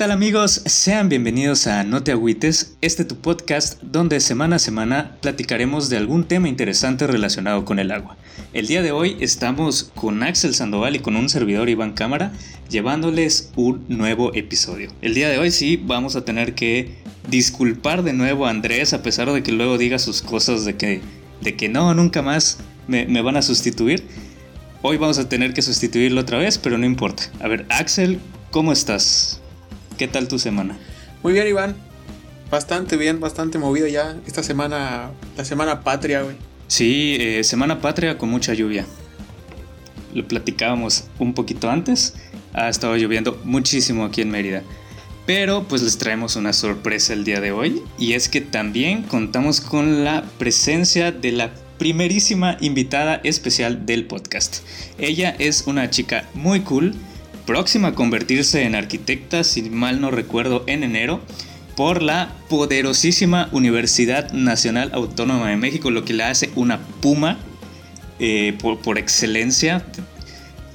¿Qué tal amigos? Sean bienvenidos a No te agüites, este tu podcast donde semana a semana platicaremos de algún tema interesante relacionado con el agua. El día de hoy estamos con Axel Sandoval y con un servidor Iván Cámara llevándoles un nuevo episodio. El día de hoy sí vamos a tener que disculpar de nuevo a Andrés a pesar de que luego diga sus cosas de que, de que no, nunca más me, me van a sustituir. Hoy vamos a tener que sustituirlo otra vez, pero no importa. A ver, Axel, ¿cómo estás? ¿Qué tal tu semana? Muy bien, Iván. Bastante bien, bastante movido ya. Esta semana, la semana patria, güey. Sí, eh, semana patria con mucha lluvia. Lo platicábamos un poquito antes. Ha estado lloviendo muchísimo aquí en Mérida. Pero pues les traemos una sorpresa el día de hoy. Y es que también contamos con la presencia de la primerísima invitada especial del podcast. Ella es una chica muy cool próxima a convertirse en arquitecta, si mal no recuerdo, en enero, por la poderosísima Universidad Nacional Autónoma de México, lo que la hace una puma eh, por, excelencia.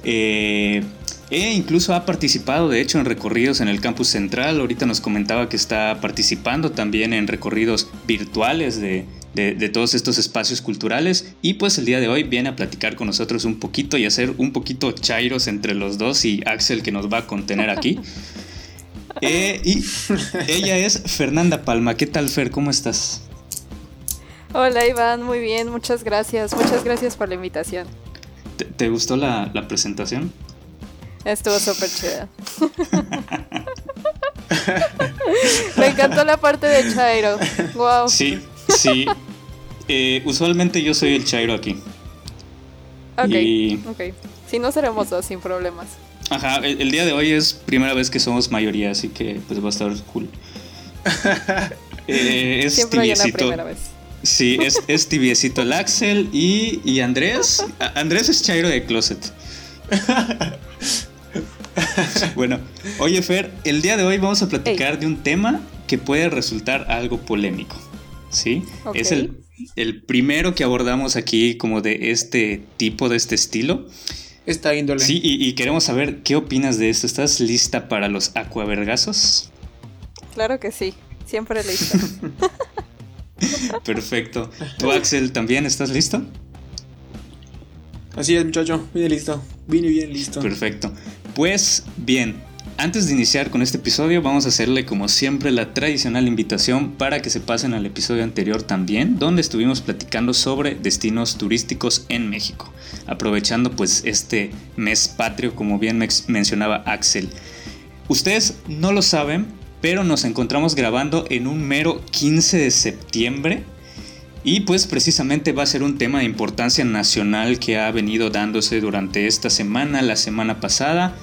Eh, e incluso ha participado, de hecho, en recorridos en el campus central. Ahorita nos comentaba que está participando también en recorridos virtuales de, de, todos estos espacios culturales. Y pues el día de hoy viene a platicar con nosotros un poquito y hacer un poquito chairos entre los dos y Axel que nos va a contener aquí. Eh, y ella es Fernanda Palma. ¿Qué tal, Fer? ¿Cómo estás? Hola, Iván. Muy bien. Muchas gracias. Muchas gracias por la invitación. ¿Te, gustó la, la presentación? Estuvo súper chida. Me encantó la parte de Chairo. Wow. Sí, sí. Eh, usualmente yo soy el Chairo aquí. Ok, ok. Si no seremos dos sin problemas. Ajá, el, día de hoy es primera vez que somos mayoría, así que pues va a estar cool. Eh, es Siempre hay una primera vez. Sí, es, es tibiecito el Axel y, y Andrés. Andrés es Chairo de Closet. bueno, oye Fer, el día de hoy vamos a platicar de un tema que puede resultar algo polémico. ¿Sí? Es el, el, primero que abordamos aquí como de este tipo, de este estilo. Esta índole. Sí, y, queremos saber qué opinas de esto. ¿Estás lista para los acuavergazos? Claro que sí, siempre lista. Perfecto. ¿Tú, Axel, también estás listo? Así es, muchacho, vine listo. Vine bien listo. Perfecto. Pues bien, antes de iniciar con este episodio vamos a hacerle como siempre la tradicional invitación para que se pasen al episodio anterior también, donde estuvimos platicando sobre destinos turísticos en México, aprovechando pues este mes patrio como bien mencionaba Axel. Ustedes no lo saben, pero nos encontramos grabando en un mero 15 de septiembre y pues precisamente va a ser un tema de importancia nacional que ha venido dándose durante esta semana, la semana pasada.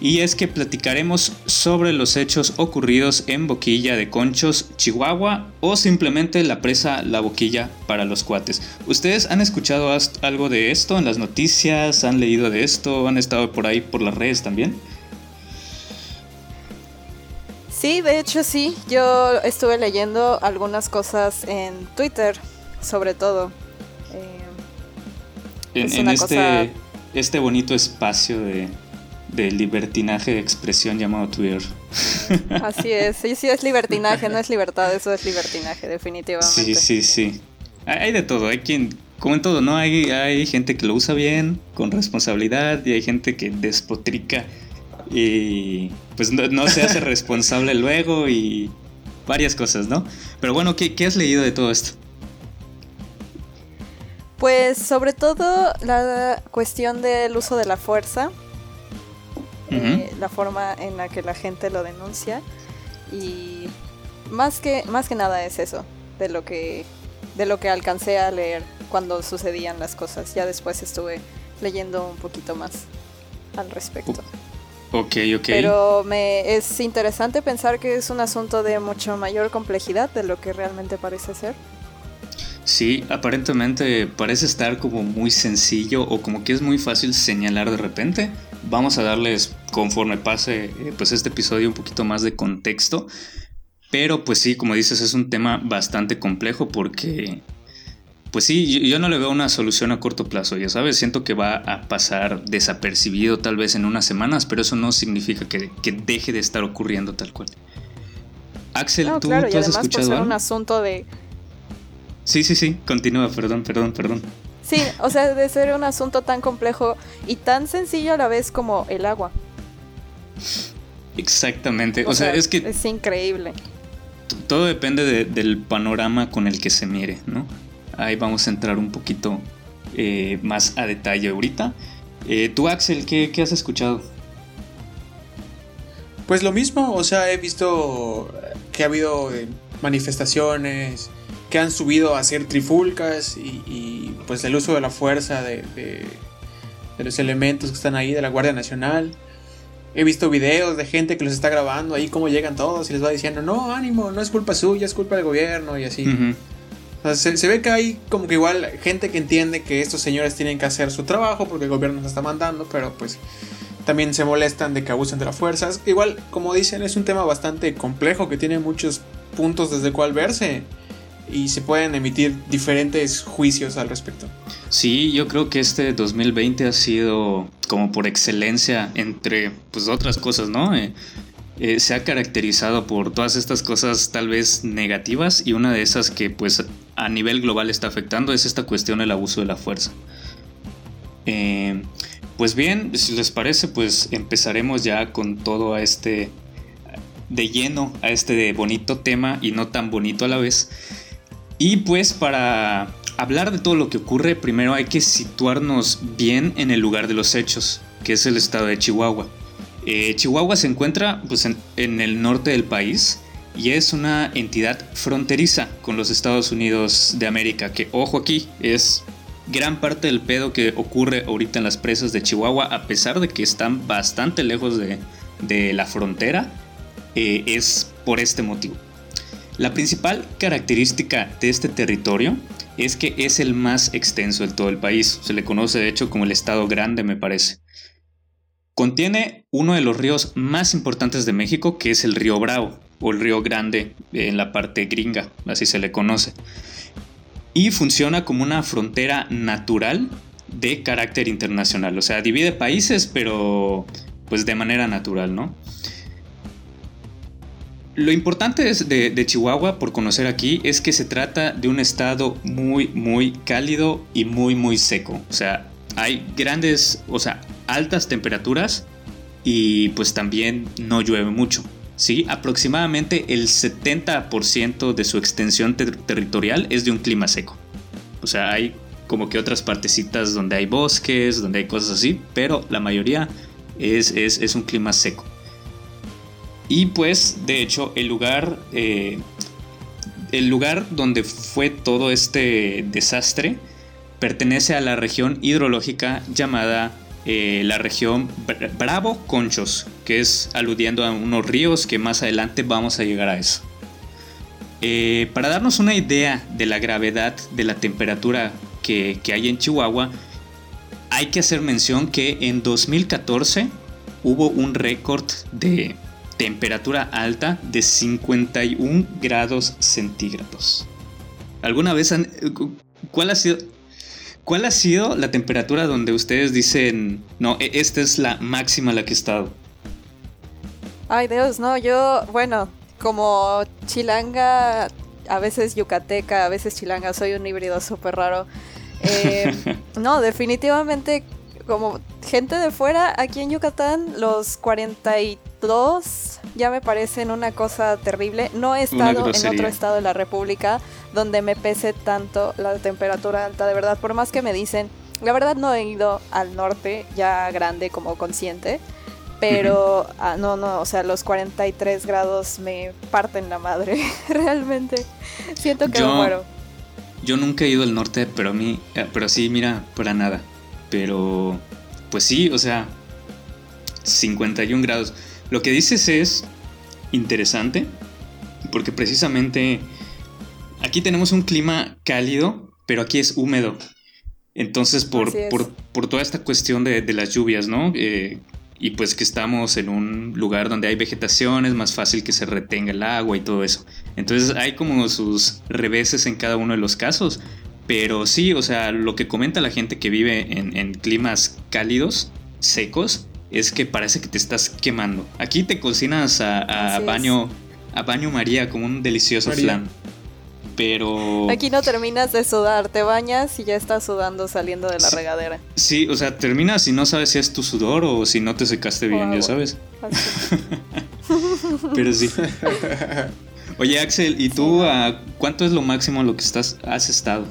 Y es que platicaremos sobre los hechos ocurridos en Boquilla de Conchos, Chihuahua o simplemente la presa La Boquilla para los cuates. ¿Ustedes han escuchado algo de esto en las noticias? ¿Han leído de esto? ¿Han estado por ahí por las redes también? Sí, de hecho sí. Yo estuve leyendo algunas cosas en Twitter sobre todo. Eh, en, este, este bonito espacio de, de libertinaje de expresión llamado Twitter. Así es, sí, sí es libertinaje, no es libertad, eso es libertinaje, definitivamente. Sí, sí, sí. Hay de todo, hay quien, como en todo, ¿no? Hay, hay gente que lo usa bien, con responsabilidad, y hay gente que despotrica y pues no, se hace responsable luego y varias cosas, ¿no? Pero bueno, ¿qué, ¿qué has leído de todo esto? Pues sobre todo la cuestión del uso de la fuerza, eh, la forma en la que la gente lo denuncia y más que más que nada es eso de lo que de lo que alcancé a leer cuando sucedían las cosas. Ya después estuve leyendo un poquito más al respecto. Ok, ok. Pero me es interesante pensar que es un asunto de mucho mayor complejidad de lo que realmente parece ser. Sí, aparentemente parece estar como muy sencillo o como que es muy fácil señalar de repente. Vamos a darles conforme pase eh, pues este episodio un poquito más de contexto. Pero pues sí, como dices, es un tema bastante complejo porque pues sí, yo, no le veo una solución a corto plazo, ya sabes, siento que va a pasar desapercibido tal vez en unas semanas, pero eso no significa que, deje de estar ocurriendo tal cual. Axel, ¿tú, claro, ¿tú has escuchado por un asunto de... Sí, sí, sí, continúa, perdón, perdón, perdón. Sí, o sea, de ser un asunto tan complejo y tan sencillo a la vez como el agua. Exactamente, o, sea, es que... Es increíble. Todo depende del panorama con el que se mire, ¿no? Ahí vamos a entrar un poquito eh, más a detalle ahorita. Eh, tú, Axel, ¿qué, has escuchado? Pues lo mismo, o sea, he visto que ha habido eh, manifestaciones que han subido a hacer trifulcas y, pues el uso de la fuerza de, de, los elementos que están ahí de la Guardia Nacional. He visto videos de gente que los está grabando ahí cómo llegan todos y les va diciendo, no, ánimo, no es culpa suya, es culpa del gobierno y así se, ve que hay como que igual gente que entiende que estos señores tienen que hacer su trabajo porque el gobierno nos está mandando, pero pues también se molestan de que abusen de las fuerzas. Igual, como dicen, es un tema bastante complejo que tiene muchos puntos desde cual verse y se pueden emitir diferentes juicios al respecto. Sí, yo creo que este 2020 ha sido como por excelencia entre pues otras cosas, ¿no? Eh, eh, se ha caracterizado por todas estas cosas tal vez negativas y una de esas que pues a nivel global está afectando es esta cuestión del abuso de la fuerza. Eh, pues bien, si les parece, pues empezaremos ya con todo a este de lleno a este bonito tema y no tan bonito a la vez. Y pues para hablar de todo lo que ocurre, primero hay que situarnos bien en el lugar de los hechos, que es el estado de Chihuahua. Eh, Chihuahua se encuentra pues, en, el norte del país y es una entidad fronteriza con los Estados Unidos de América, que ojo aquí, es gran parte del pedo que ocurre ahorita en las presas de Chihuahua, a pesar de que están bastante lejos de, la frontera, eh, es por este motivo. La principal característica de este territorio es que es el más extenso de todo el país. Se le conoce de hecho como el estado grande, me parece. Contiene uno de los ríos más importantes de México, que es el río Bravo, o el río Grande en la parte gringa, así se le conoce. Y funciona como una frontera natural de carácter internacional, o sea, divide países, pero pues de manera natural, ¿no? Lo importante de, de, Chihuahua, por conocer aquí, es que se trata de un estado muy, muy cálido y muy, muy seco. O sea, hay grandes, o sea, altas temperaturas y pues también no llueve mucho. ¿sí? Aproximadamente el 70% de su extensión territorial es de un clima seco. O sea, hay como que otras partecitas donde hay bosques, donde hay cosas así, pero la mayoría es, es, un clima seco. Y pues, de hecho, el lugar, eh, el lugar donde fue todo este desastre pertenece a la región hidrológica llamada eh, la región Bravo Conchos, que es aludiendo a unos ríos que más adelante vamos a llegar a eso. Eh, para darnos una idea de la gravedad de la temperatura que, que hay en Chihuahua, hay que hacer mención que en 2014 hubo un récord de temperatura alta de 51 grados centígrados. ¿Alguna vez han... ¿Cuál ha sido ¿Cuál ha sido la temperatura donde ustedes dicen, no, e, esta es la máxima la que he estado? Ay Dios, no, yo, bueno, como chilanga, a veces yucateca, a veces chilanga, soy un híbrido súper raro. Eh, no, definitivamente, como gente de fuera, aquí en Yucatán, los 42 ya me parecen una cosa terrible. No he estado en otro estado de la República donde me pese tanto la temperatura alta, de verdad, por más que me dicen, la verdad no he ido al norte ya grande como consciente, pero ah, no, no, o sea, los 43 grados me parten la madre, realmente. Siento que me muero. Yo nunca he ido al norte, pero a mí, eh, pero sí, mira, para nada. Pero, pues sí, o sea, 51 grados. Lo que dices es interesante, porque precisamente Aquí tenemos un clima cálido, pero aquí es húmedo. Entonces, por, por, toda esta cuestión de, las lluvias, ¿no? Eh, y pues que estamos en un lugar donde hay vegetación, es más fácil que se retenga el agua y todo eso. Entonces hay como sus reveses en cada uno de los casos, Pero sí, o sea, lo que comenta la gente que vive en, climas cálidos, secos, es que parece que te estás quemando. Aquí te cocinas a, baño, a baño María como un delicioso flan. Pero. Aquí no terminas de sudar, te bañas y ya estás sudando saliendo de la regadera. Sí, o sea, terminas y no sabes si es tu sudor o si no te secaste bien, ya sabes. Pero sí. Oye, Axel, ¿y tú cuánto es lo máximo a lo que estás, has estado?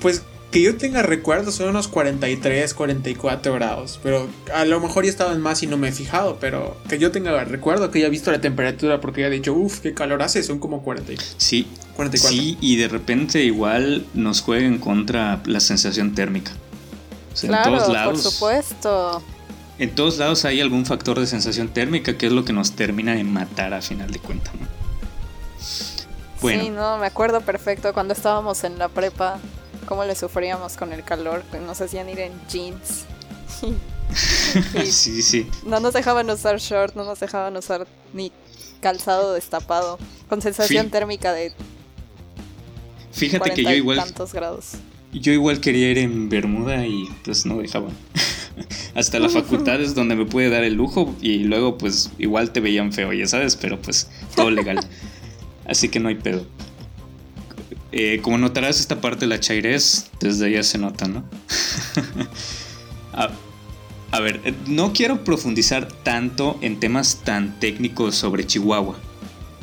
Pues que yo tenga recuerdos son unos 43, 44 grados. Pero a lo mejor ya estaba en más y no me he fijado. Pero que yo tenga recuerdo que haya visto la temperatura porque ya he dicho, uff, qué calor hace, son como 40. Sí, 44. Sí, y de repente igual nos juega en contra la sensación térmica. claro, en todos lados, por supuesto. En todos lados hay algún factor de sensación térmica que es lo que nos termina de matar a final de cuentas. Sí, no, me acuerdo perfecto cuando estábamos en la prepa cómo le sufríamos con el calor, nos hacían ir en jeans. sí, sí. No nos dejaban usar short, no nos dejaban usar ni calzado destapado, con sensación térmica de... Fíjate que yo igual... Tantos grados. Yo igual quería ir en Bermuda y pues no dejaban. Hasta la facultad es donde me pude dar el lujo y luego pues igual te veían feo, ya sabes, pero pues todo legal. Así que no hay pedo. Eh, como notarás, esta parte de la chairez desde ya se nota, ¿no? a, ver, eh, no quiero profundizar tanto en temas tan técnicos sobre Chihuahua,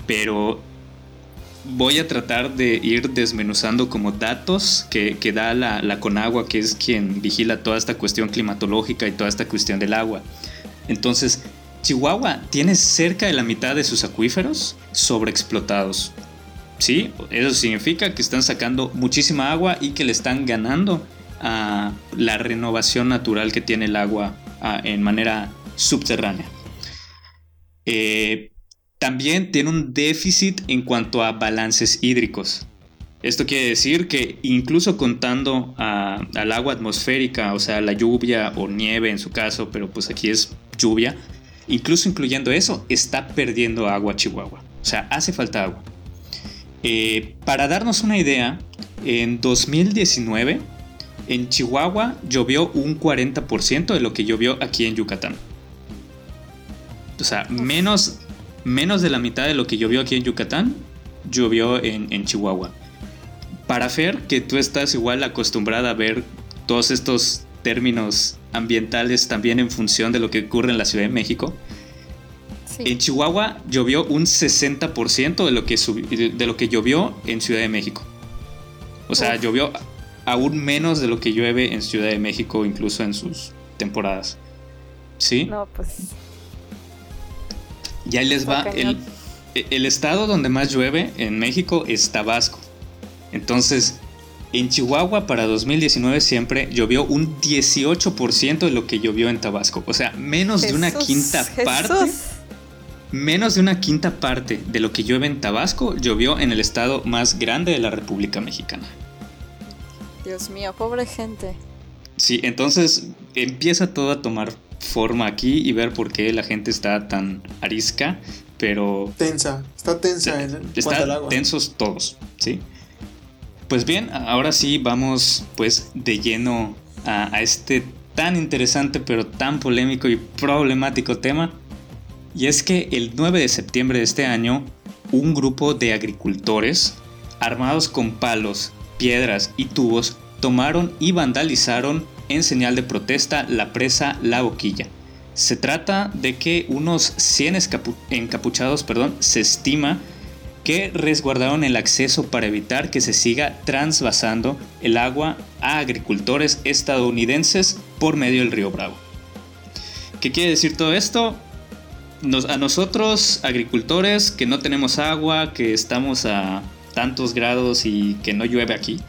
pero voy a tratar de ir desmenuzando como datos que, da la, la, Conagua, que es quien vigila toda esta cuestión climatológica y toda esta cuestión del agua. Entonces, Chihuahua tiene cerca de la mitad de sus acuíferos sobreexplotados. Sí, eso significa que están sacando muchísima agua y que le están ganando a la renovación natural que tiene el agua en manera subterránea. Eh, también tiene un déficit en cuanto a balances hídricos. Esto quiere decir que incluso contando al agua atmosférica, o sea, la lluvia o nieve en su caso, pero pues aquí es lluvia, incluso incluyendo eso, está perdiendo agua Chihuahua. O sea, hace falta agua. Eh, para darnos una idea, en 2019 en Chihuahua llovió un 40% de lo que llovió aquí en Yucatán. O sea, menos, menos de la mitad de lo que llovió aquí en Yucatán llovió en, Chihuahua. Para Fer, que tú estás igual acostumbrada a ver todos estos términos ambientales también en función de lo que ocurre en la Ciudad de México, en Chihuahua llovió un 60% de lo, que de lo que llovió en Ciudad de México. O sea, llovió aún menos de lo que llueve en Ciudad de México, incluso en sus temporadas. ¿Sí? No, pues. Ya les va. El, el estado donde más llueve en México es Tabasco. Entonces, en Chihuahua para 2019 siempre llovió un 18% de lo que llovió en Tabasco. O sea, menos de una quinta parte. Menos de una quinta parte de lo que llueve en Tabasco llovió en el estado más grande de la República Mexicana. Dios mío, pobre gente. Sí, entonces empieza todo a tomar forma aquí y ver por qué la gente está tan arisca, pero... Tensa, está tensa en está tensos todos, ¿sí? Pues bien, ahora sí vamos pues de lleno a este tan interesante pero tan polémico y problemático tema y es que el 9 de septiembre de este año, un grupo de agricultores, armados con palos, piedras y tubos, tomaron y vandalizaron en señal de protesta la presa La Boquilla. Se trata de que unos 100 encapuchados perdón, se estima que resguardaron el acceso para evitar que se siga transvasando el agua a agricultores estadounidenses por medio del río Bravo. ¿Qué quiere decir todo esto? A nosotros, agricultores, que no tenemos agua, que estamos a tantos grados y que no llueve aquí,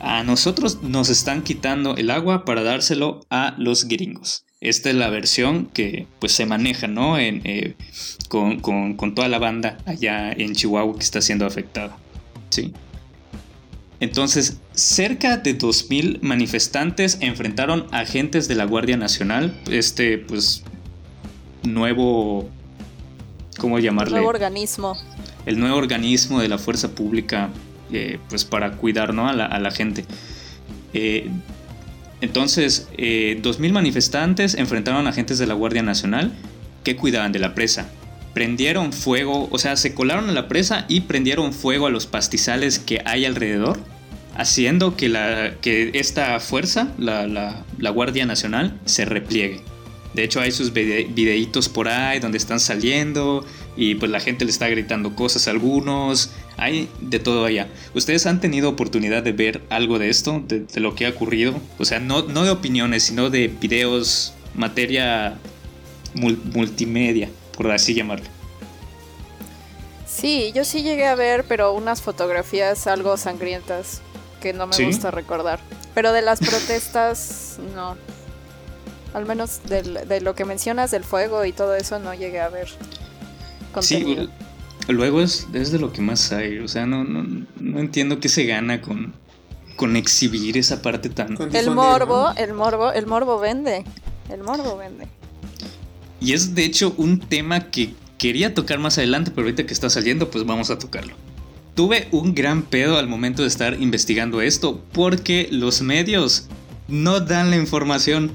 a nosotros nos están quitando el agua para dárselo a los gringos. Esta es la versión que pues se maneja, ¿no? Eh, con, con, toda la banda allá en Chihuahua que está siendo afectada. Sí. Entonces, cerca de 2.000 manifestantes enfrentaron agentes de la Guardia Nacional, este pues nuevo, ¿cómo llamarle? El nuevo organismo. El nuevo organismo de la fuerza pública eh, pues para cuidar ¿no? a, la, gente. Eh, entonces, 2.000 manifestantes enfrentaron a agentes de la Guardia Nacional que cuidaban de la presa. Prendieron fuego, o sea, se colaron a la presa y prendieron fuego a los pastizales que hay alrededor, haciendo que, la, que esta fuerza, la, la Guardia Nacional, se repliegue. De hecho, hay sus videitos por ahí donde están saliendo y pues la gente le está gritando cosas a algunos. Hay de todo allá. ¿Ustedes han tenido oportunidad de ver algo de esto, de, lo que ha ocurrido? O sea, no, no, de opiniones, sino de videos, materia multimedia, por así llamarlo. Sí, yo sí llegué a ver, pero unas fotografías algo sangrientas que no me gusta recordar. Pero de las protestas, no. Al menos de lo que mencionas del fuego y todo eso no llegué a ver. Sí, luego es, es, de lo que más hay. O sea, no, no, no entiendo qué se gana con, con exhibir esa parte tan... El morbo, el morbo, el morbo vende. El morbo vende. Y es de hecho un tema que quería tocar más adelante, pero ahorita que está saliendo, pues vamos a tocarlo. Tuve un gran pedo al momento de estar investigando esto, porque los medios no dan la información.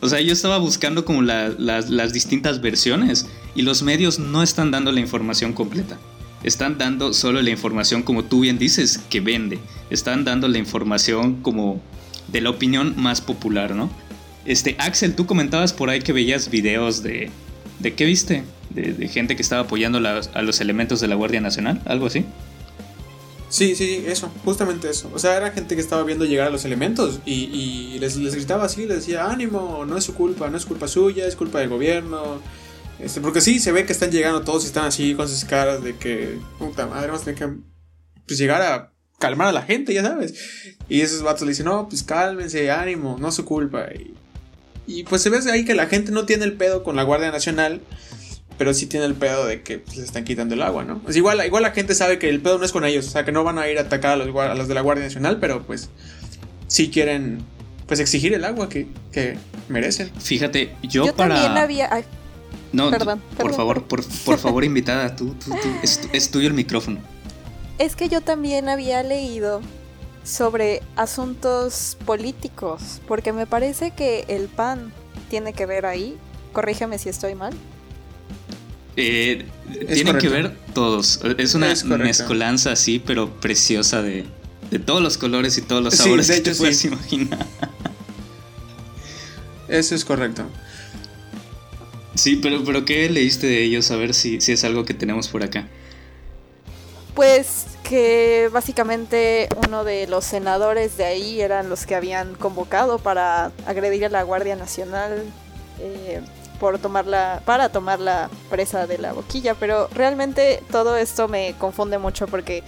O sea, yo estaba buscando como las distintas versiones y los medios no están dando la información completa. Están dando solo la información, como tú bien dices, que vende. Están dando la información como de la opinión más popular, ¿no? Este, Axel, tú comentabas por ahí que veías videos de... ¿De qué viste? De, gente que estaba apoyando a los elementos de la Guardia Nacional, algo así. Sí, sí, eso, justamente eso. O sea, era gente que estaba viendo llegar a los elementos y, les, les, gritaba así, les decía, ánimo, no es su culpa, no es culpa suya, es culpa del gobierno. Este, porque sí, se ve que están llegando todos y están así con sus caras de que, puta madre, vamos a tener que pues, llegar a calmar a la gente, ya sabes. Y esos vatos le dicen, no, pues cálmense, ánimo, no es su culpa. Y, y pues se ve ahí que la gente no tiene el pedo con la Guardia Nacional pero sí tiene el pedo de que pues, le están quitando el agua, ¿no? Pues igual, igual la gente sabe que el pedo no es con ellos, o sea, que no van a ir a atacar a los, a los de la Guardia Nacional, pero pues sí quieren pues exigir el agua que, que merecen. Fíjate, yo, yo para... También había... no, perdón, por favor, por, por, favor, invitada, tú, tú, tú es, es tuyo el micrófono. Es que yo también había leído sobre asuntos políticos, porque me parece que el PAN tiene que ver ahí. Corrígeme si estoy mal. Eh, tienen que ver todos. Es una mezcolanza así, pero preciosa de, todos los colores y todos los sabores que te puedes imaginar. Eso es correcto. Sí, pero, pero ¿qué leíste de ellos? A ver si, si es algo que tenemos por acá. Pues que básicamente uno de los senadores de ahí eran los que habían convocado para agredir a la Guardia Nacional. Eh, por tomarla, para tomar la presa de la boquilla, pero realmente todo esto me confunde mucho porque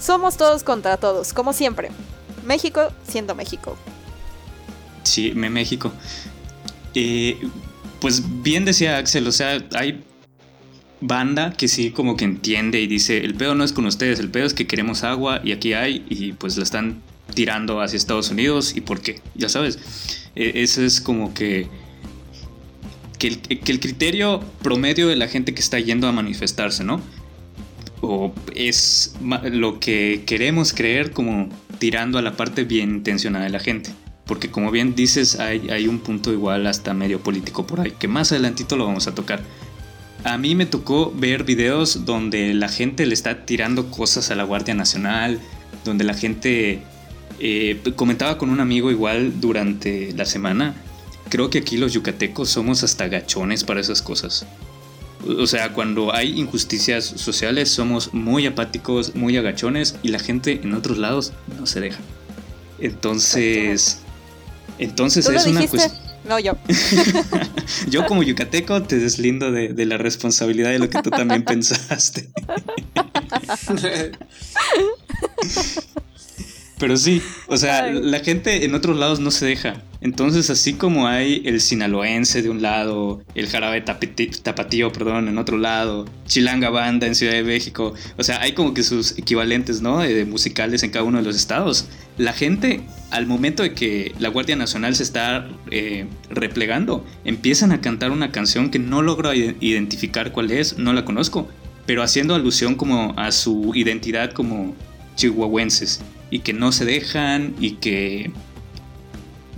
somos todos contra todos, como siempre. México siendo México. Sí, me México. Eh, pues bien decía Axel, o sea, hay banda que sí como que entiende y dice, el pedo no es con ustedes, el pedo es que queremos agua y aquí hay y pues la están tirando hacia Estados Unidos y por qué, ya sabes. E, eso es como que que el, criterio promedio de la gente que está yendo a manifestarse, ¿no? O es lo que queremos creer como tirando a la parte bien intencionada de la gente. Porque como bien dices, hay, un punto igual hasta medio político por ahí, que más adelantito lo vamos a tocar. A mí me tocó ver videos donde la gente le está tirando cosas a la Guardia Nacional, donde la gente eh, comentaba con un amigo igual durante la semana creo que aquí los yucatecos somos hasta gachones para esas cosas. O sea, cuando hay injusticias sociales somos muy apáticos, muy agachones y la gente en otros lados no se deja. Entonces, entonces es una cuestión... No, yo. yo como yucateco te deslindo de, de, la responsabilidad de lo que tú también pensaste. Pero sí, o sea, la gente en otros lados no se deja. Entonces, así como hay el sinaloense de un lado, el jarabe tapatío, perdón, en otro lado, Chilanga Banda en Ciudad de México, o sea, hay como que sus equivalentes, ¿no? De, musicales en cada uno de los estados. La gente, al momento de que la Guardia Nacional se está eh, replegando, empiezan a cantar una canción que no logro identificar cuál es, no la conozco, pero haciendo alusión como a su identidad como chihuahuenses y que no se dejan y que,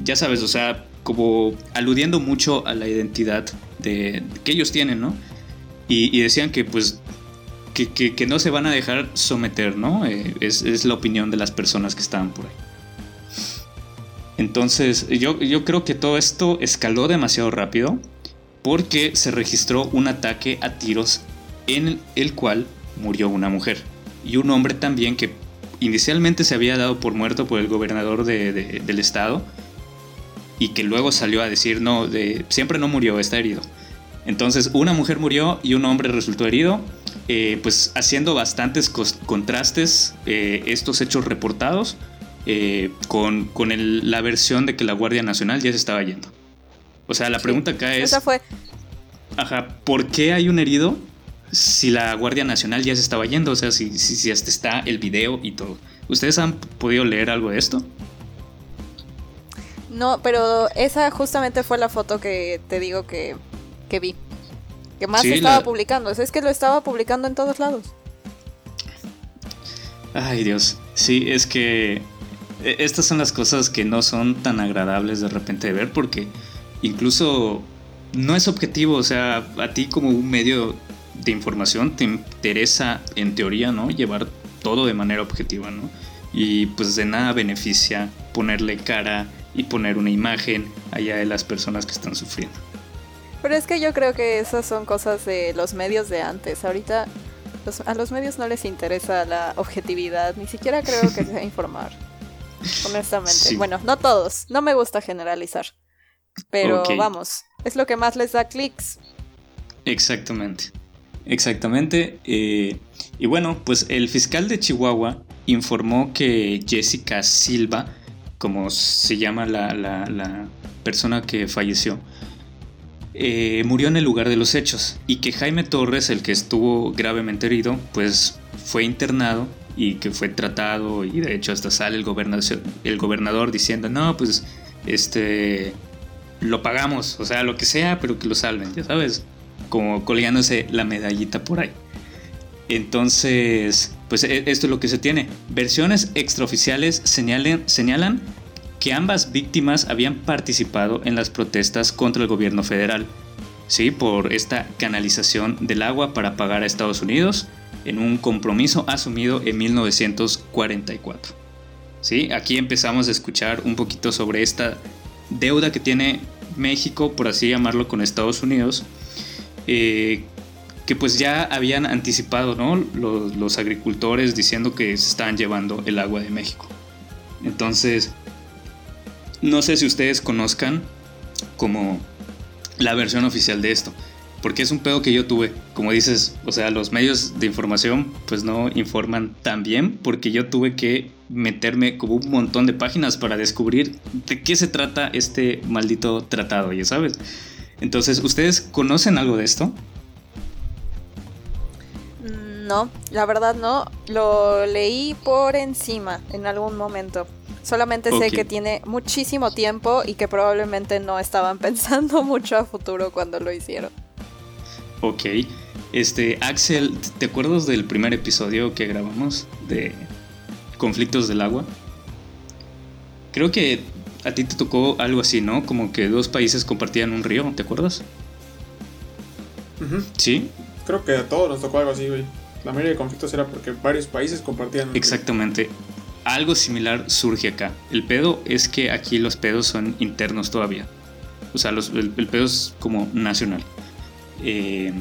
ya sabes, o sea, como aludiendo mucho a la identidad de, que ellos tienen, ¿no? Y, decían que pues que, no se van a dejar someter, ¿no? Eh, es, es, la opinión de las personas que estaban por ahí. Entonces, yo, yo creo que todo esto escaló demasiado rápido porque se registró un ataque a tiros en el cual murió una mujer y un hombre también que inicialmente se había dado por muerto por el gobernador del estado y que luego salió a decir no, de, siempre no murió, está herido. Entonces una mujer murió y un hombre resultó herido, eh, pues haciendo bastantes contrastes eh, estos hechos reportados eh, con, la versión de que la Guardia Nacional ya se estaba yendo. O sea, la pregunta acá es... Esa fue... Ajá, ¿por qué hay un herido si la Guardia Nacional ya se estaba yendo? O sea, si, si, hasta está el video y todo. ¿Ustedes han podido leer algo de esto? No, pero esa justamente fue la foto que te digo que, que vi. Que más estaba publicando. Es que lo estaba publicando en todos lados. Ay, Dios. Sí, es que e, estas son las cosas que no son tan agradables de repente de ver porque incluso no es objetivo, o sea, a ti como un medio de información te interesa en teoría, ¿no? Llevar todo de manera objetiva, ¿no? Y pues de nada beneficia ponerle cara y poner una imagen allá de las personas que están sufriendo. Pero es que yo creo que esas son cosas de los medios de antes. Ahorita a los medios no les interesa la objetividad, ni siquiera creo que sea informar. Honestamente. Bueno, no todos. No me gusta generalizar. Pero vamos, es lo que más les da clics. Exactamente. Exactamente. Eh, y bueno, pues el fiscal de Chihuahua informó que Jessica Silva, como se llama la, persona que falleció, eh, murió en el lugar de los hechos y que Jaime Torres, el que estuvo gravemente herido, pues fue internado y que fue tratado y de hecho hasta sale el gobernador, el gobernador diciendo, no, pues este, lo pagamos, o sea, lo que sea, pero que lo salven, ya sabes, como colgándose la medallita por ahí. Entonces, pues e, esto es lo que se tiene. Versiones extraoficiales señalan, señalan que ambas víctimas habían participado en las protestas contra el gobierno federal, ¿sí? por esta canalización del agua para pagar a Estados Unidos en un compromiso asumido en 1944. ¿Sí? Aquí empezamos a escuchar un poquito sobre esta deuda que tiene México, por así llamarlo, con Estados Unidos, eh, que pues ya habían anticipado ¿no? los, agricultores diciendo que se estaban llevando el agua de México. Entonces, no sé si ustedes conozcan como la versión oficial de esto. Porque es un pedo que yo tuve. Como dices, o sea, los medios de información pues no informan tan bien porque yo tuve que meterme como un montón de páginas para descubrir de qué se trata este maldito tratado, ya sabes. Entonces, ¿ustedes conocen algo de esto? No, la verdad no. Lo leí por encima en algún momento. Solamente sé que tiene muchísimo tiempo y que probablemente no estaban pensando mucho a futuro cuando lo hicieron. Ok. Este, Axel, ¿te acuerdas del primer episodio que grabamos de conflictos del agua? Creo que a ti te tocó algo así, ¿no? Como que dos países compartían un río, ¿te acuerdas? ¿Sí? Creo que a todos nos tocó algo así, güey. La mayoría de conflictos era porque varios países compartían. Un Exactamente. Algo similar surge acá. El pedo es que aquí los pedos son internos todavía. O sea, el, el pedo es como nacional. Eh,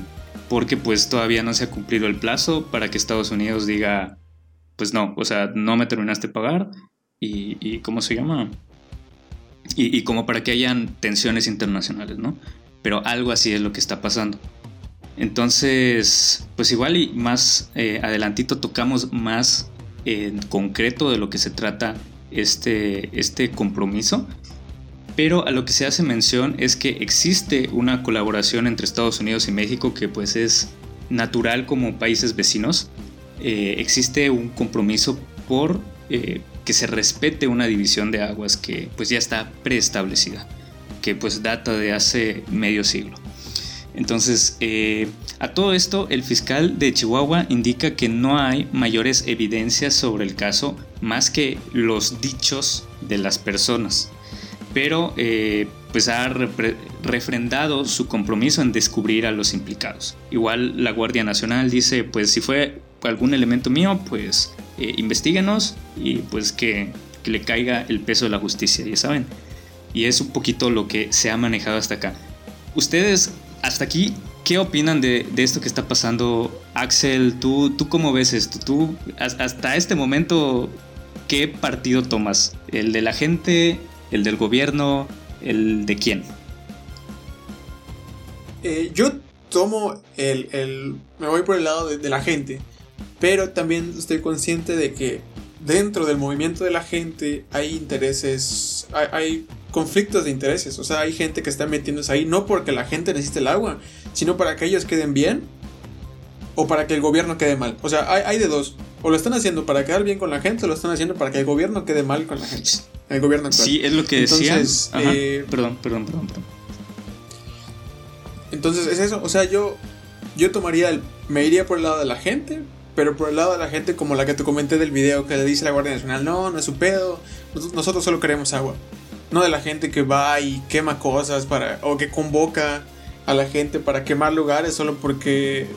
porque pues todavía no se ha cumplido el plazo para que Estados Unidos diga, pues no, o sea, no me terminaste de pagar y, ¿cómo se llama? Y, como para que hayan tensiones internacionales, ¿no? Pero algo así es lo que está pasando. Entonces, pues igual y más eh, adelantito tocamos más en concreto de lo que se trata este, este compromiso pero a lo que se hace mención es que existe una colaboración entre Estados Unidos y México que pues es natural como países vecinos. Eh, existe un compromiso por eh, que se respete una división de aguas que pues ya está preestablecida, que pues data de hace medio siglo. Entonces, eh, a todo esto, el fiscal de Chihuahua indica que no hay mayores evidencias sobre el caso más que los dichos de las personas. Pero, eh, pues ha refrendado su compromiso en descubrir a los implicados. Igual la Guardia Nacional dice, pues si fue algún elemento mío, pues eh, investiguenos y pues que, que le caiga el peso de la justicia, ya saben. Y es un poquito lo que se ha manejado hasta acá. ¿Ustedes hasta aquí qué opinan de, esto que está pasando? Axel, ¿tú, tú cómo ves esto? ¿Tú hasta este momento qué partido tomas? ¿El de la gente? ¿El del gobierno? ¿El de quién? Eh, yo tomo el, Me voy por el lado de, la gente. Pero también estoy consciente de que dentro del movimiento de la gente hay intereses. hay conflictos de intereses. O sea, hay gente que está metiéndose ahí no porque la gente necesite el agua, sino para que ellos queden bien o para que el gobierno quede mal. O sea, hay, de dos. O lo están haciendo para quedar bien con la gente o lo están haciendo para que el gobierno quede mal con la gente. El gobierno actual. Sí, es lo que decía. Eh, perdón, perdón, perdón, perdón. Entonces es eso. O sea, yo, yo tomaría el. Me iría por el lado de la gente, pero por el lado de la gente como la que te comenté del video que le dice la Guardia Nacional, no, no es su pedo, nosotros solo queremos agua no de la gente que va y quema cosas para o que convoca a la gente para quemar lugares solo porque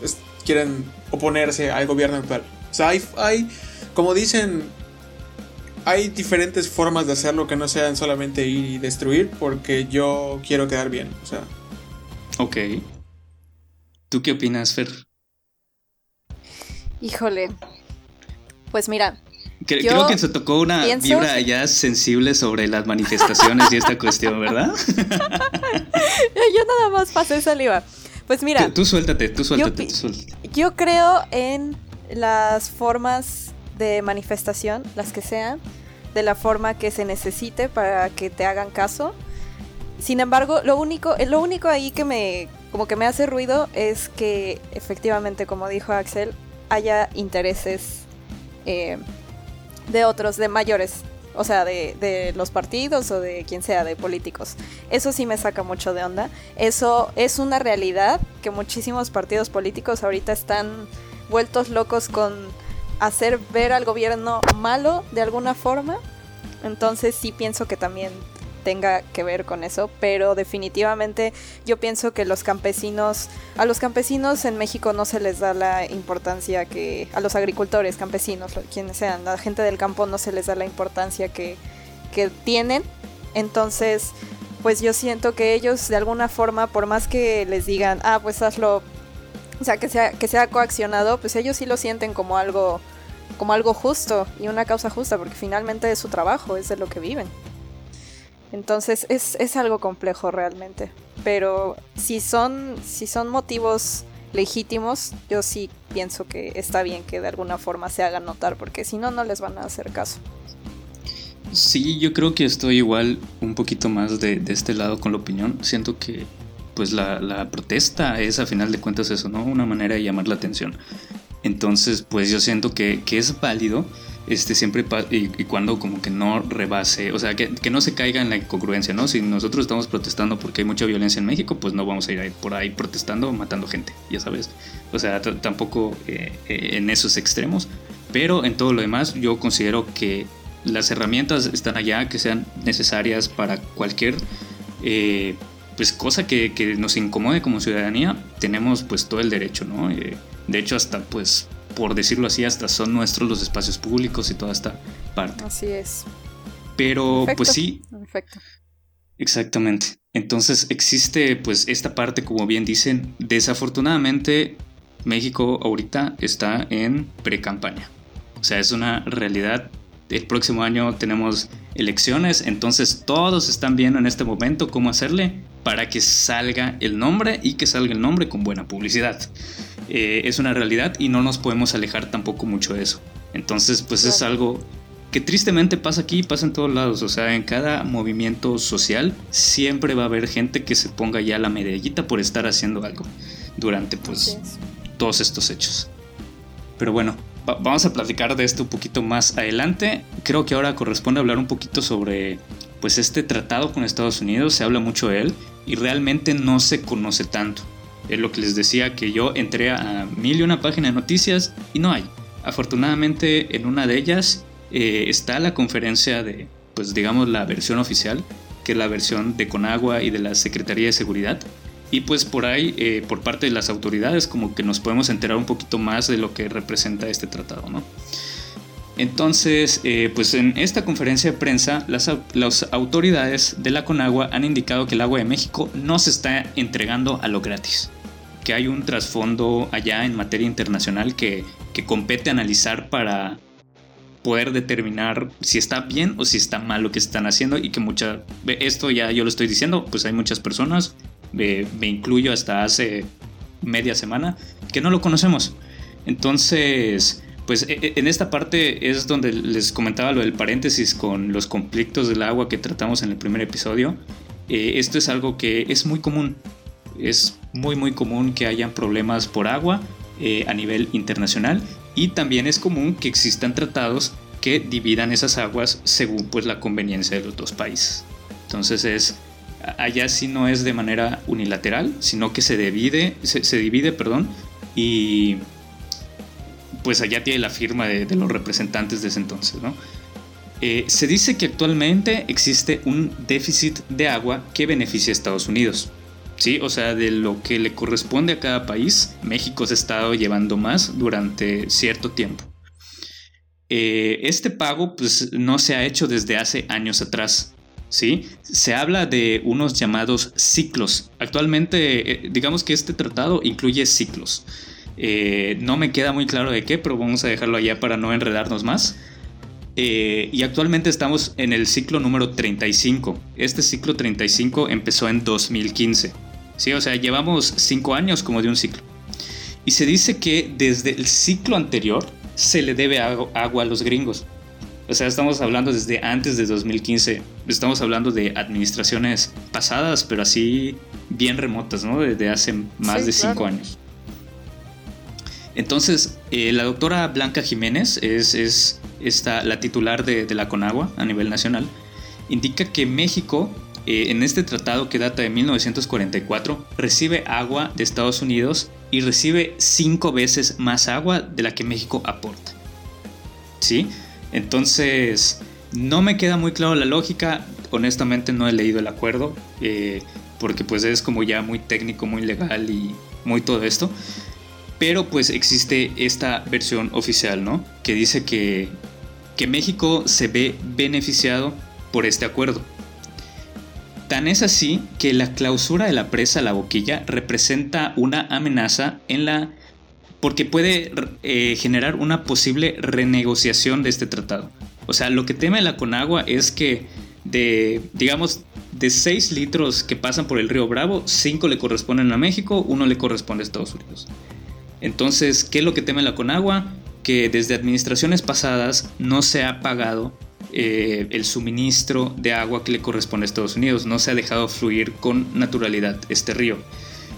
quieren oponerse al gobierno actual. O sea, hay, hay como dicen, hay diferentes formas de hacerlo que no sean solamente ir y destruir porque yo quiero quedar bien, o sea. Ok. ¿Tú qué opinas, Fer? Híjole. Pues mira, Creo que se tocó una vibra ya sensible sobre las manifestaciones y esta cuestión, ¿verdad? yo nada más pasé saliva. Pues mira. Tú, suéltate, tú suéltate, yo, tú suéltate. Yo creo en las formas de manifestación, las que sean, de la forma que se necesite para que te hagan caso. Sin embargo, lo único, lo único ahí que me, como que me hace ruido es que efectivamente, como dijo Axel, haya intereses eh, de otros, de mayores, o sea, de, de, los partidos o de quien sea, de políticos. Eso sí me saca mucho de onda. Eso es una realidad que muchísimos partidos políticos ahorita están vueltos locos con hacer ver al gobierno malo de alguna forma. Entonces sí pienso que también tenga que ver con eso, pero definitivamente yo pienso que los campesinos, a los campesinos en México no se les da la importancia que, a los agricultores, campesinos, quienes sean, la gente del campo no se les da la importancia que, que tienen. Entonces, pues yo siento que ellos de alguna forma, por más que les digan, ah, pues hazlo, o sea, que sea, que sea coaccionado, pues ellos sí lo sienten como algo como algo justo y una causa justa, porque finalmente es su trabajo, es de lo que viven. Entonces es, algo complejo realmente. Pero si son, si son motivos legítimos, yo sí pienso que está bien que de alguna forma se hagan notar, porque si no, no les van a hacer caso. Sí, yo creo que estoy igual un poquito más de, este lado con la opinión. Siento que pues la, protesta es a final de cuentas eso, ¿no? Una manera de llamar la atención. Entonces, pues yo siento que, que es válido este, siempre y, cuando como que no rebase, o sea, que, no se caiga en la incongruencia, ¿no? Si nosotros estamos protestando porque hay mucha violencia en México, pues no vamos a ir por ahí protestando, matando gente, ya sabes. O sea, tampoco eh, eh, en esos extremos, pero en todo lo demás yo considero que las herramientas están allá, que sean necesarias para cualquier... Eh, pues cosa que, que, nos incomode como ciudadanía, tenemos pues todo el derecho, ¿no? de hecho, hasta pues por decirlo así, hasta son nuestros los espacios públicos y toda esta parte. Así es. Pero pues sí. Perfecto. Exactamente. Entonces existe pues esta parte, como bien dicen, desafortunadamente México ahorita está en pre-campaña. O sea, es una realidad. El próximo año tenemos elecciones, entonces todos están viendo en este momento cómo hacerle para que salga el nombre y que salga el nombre con buena publicidad. Eh, es una realidad y no nos podemos alejar tampoco mucho de eso. Entonces, pues es algo que tristemente pasa aquí y pasa en todos lados. O sea, en cada movimiento social siempre va a haber gente que se ponga ya la medallita por estar haciendo algo durante pues todos estos hechos. Pero bueno, vamos a platicar de esto un poquito más adelante. Creo que ahora corresponde hablar un poquito sobre pues este tratado con Estados Unidos. Se habla mucho de él y realmente no se conoce tanto. Es lo que les decía que yo entré a mil y una página de noticias y no hay. Afortunadamente en una de ellas eh, está la conferencia de, pues digamos, la versión oficial, que es la versión de Conagua y de la Secretaría de Seguridad. Y pues por ahí, eh, por parte de las autoridades, como que nos podemos enterar un poquito más de lo que representa este tratado, ¿no? Entonces, eh, pues en esta conferencia de prensa, las, autoridades de la Conagua han indicado que el agua de México no se está entregando a lo gratis, que hay un trasfondo allá en materia internacional que, compete analizar para poder determinar si está bien o si está mal lo que están haciendo y que mucha, esto ya yo lo estoy diciendo, pues hay muchas personas, me incluyo hasta hace media semana, que no lo conocemos. Entonces, pues e, e, en esta parte es donde les comentaba lo del paréntesis con los conflictos del agua que tratamos en el primer episodio. Eh, esto es algo que es muy común. Es muy muy común que hayan problemas por agua eh, a nivel internacional y también es común que existan tratados que dividan esas aguas según pues la conveniencia de los dos países. Entonces es allá sí no es de manera unilateral, sino que se divide, se, divide, perdón, y pues allá tiene la firma de, los representantes de ese entonces, ¿no? Eh, se dice que actualmente existe un déficit de agua que beneficia a Estados Unidos. Sí, o sea, de lo que le corresponde a cada país, México se ha estado llevando más durante cierto tiempo. Eh, este pago pues, no se ha hecho desde hace años atrás. ¿sí? Se habla de unos llamados ciclos. Actualmente, eh, digamos que este tratado incluye ciclos. Eh, no me queda muy claro de qué, pero vamos a dejarlo allá para no enredarnos más. y actualmente estamos en el ciclo número 35. Este ciclo 35 empezó en 2015. Sí, o sea, llevamos cinco años como de un ciclo. Y se dice que desde el ciclo anterior se le debe agua a los gringos. O sea, estamos hablando desde antes de 2015. Estamos hablando de administraciones pasadas, pero así bien remotas, ¿no? Desde hace más de cinco años. Entonces, eh, la doctora Blanca Jiménez es, es la titular de, de la Conagua a nivel nacional. Indica que México eh, en este tratado que data de 1944, recibe agua de Estados Unidos y recibe cinco veces más agua de la que México aporta. ¿Sí? Entonces, no me queda muy claro la lógica. Honestamente no he leído el acuerdo, eh, porque pues es como ya muy técnico, muy legal y muy todo esto. Pero pues existe esta versión oficial, ¿no? Que dice que, que México se ve beneficiado por este acuerdo. Tan es así que la clausura de la presa La Boquilla representa una amenaza en la porque puede eh, generar una posible renegociación de este tratado. O sea, lo que teme la Conagua es que de, digamos, de 6 litros que pasan por el río Bravo, 5 le corresponden a México, 1 le corresponde a Estados Unidos. Entonces, ¿qué es lo que teme la Conagua? Que desde administraciones pasadas no se ha pagado eh, el suministro de agua que le corresponde a Estados Unidos. No se ha dejado fluir con naturalidad este río.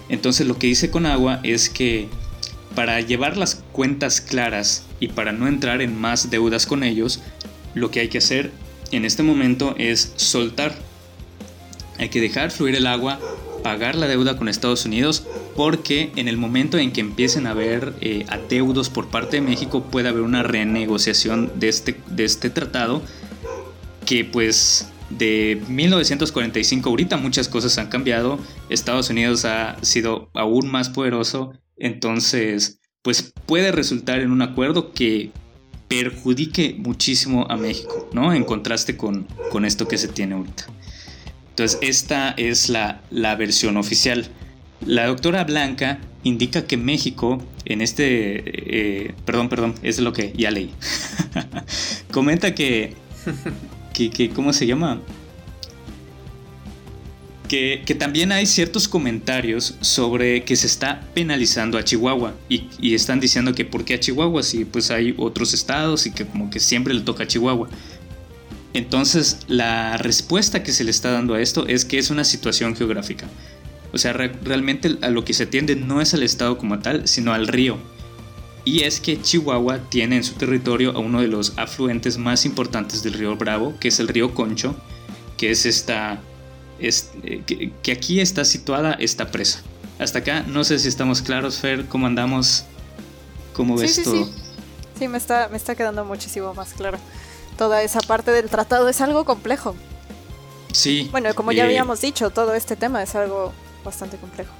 Entonces lo que dice con agua es que para llevar las cuentas claras y para no entrar en más deudas con ellos, lo que hay que hacer en este momento es soltar. Hay que dejar fluir el agua, pagar la deuda con Estados Unidos, porque en el momento en que empiecen a haber eh, adeudos por parte de México puede haber una renegociación de este, de este tratado que pues de 1945 ahorita muchas cosas han cambiado, Estados Unidos ha sido aún más poderoso, entonces pues puede resultar en un acuerdo que perjudique muchísimo a México, ¿no? En contraste con, con esto que se tiene ahorita. Entonces esta es la, la versión oficial. La doctora Blanca indica que México en este... Eh, perdón, perdón, es lo que ya leí. Comenta que que, ¿cómo se llama? Que, también hay ciertos comentarios sobre que se está penalizando a Chihuahua y, están diciendo que por qué a Chihuahua si pues hay otros estados y que como que siempre le toca a Chihuahua. Entonces la respuesta que se le está dando a esto es que es una situación geográfica. O sea, realmente a lo que se atiende no es al estado como tal, sino al río. Y es que Chihuahua tiene en su territorio a uno de los afluentes más importantes del río Bravo, que es el río Concho, que es esta... Eh, que, aquí está situada esta presa. hasta acá, no sé si estamos claros, Fer, ¿cómo andamos? ¿Cómo ves sí, todo? Sí. sí, me, está, me está quedando muchísimo más claro. Toda esa parte del tratado es algo complejo. Sí. Bueno, como ya eh, habíamos dicho, todo este tema es algo bastante complejo.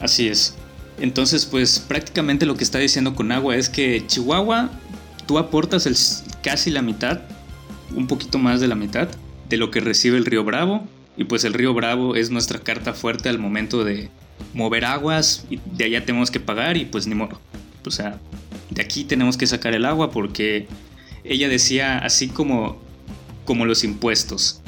Así es. Entonces, pues prácticamente lo que está diciendo con agua es que Chihuahua, tú aportas el, casi la mitad, un poquito más de la mitad, de lo que recibe el río Bravo. Y pues el río Bravo es nuestra carta fuerte al momento de mover aguas y de allá tenemos que pagar y pues ni modo. O sea, de aquí tenemos que sacar el agua porque ella decía así como, como los impuestos.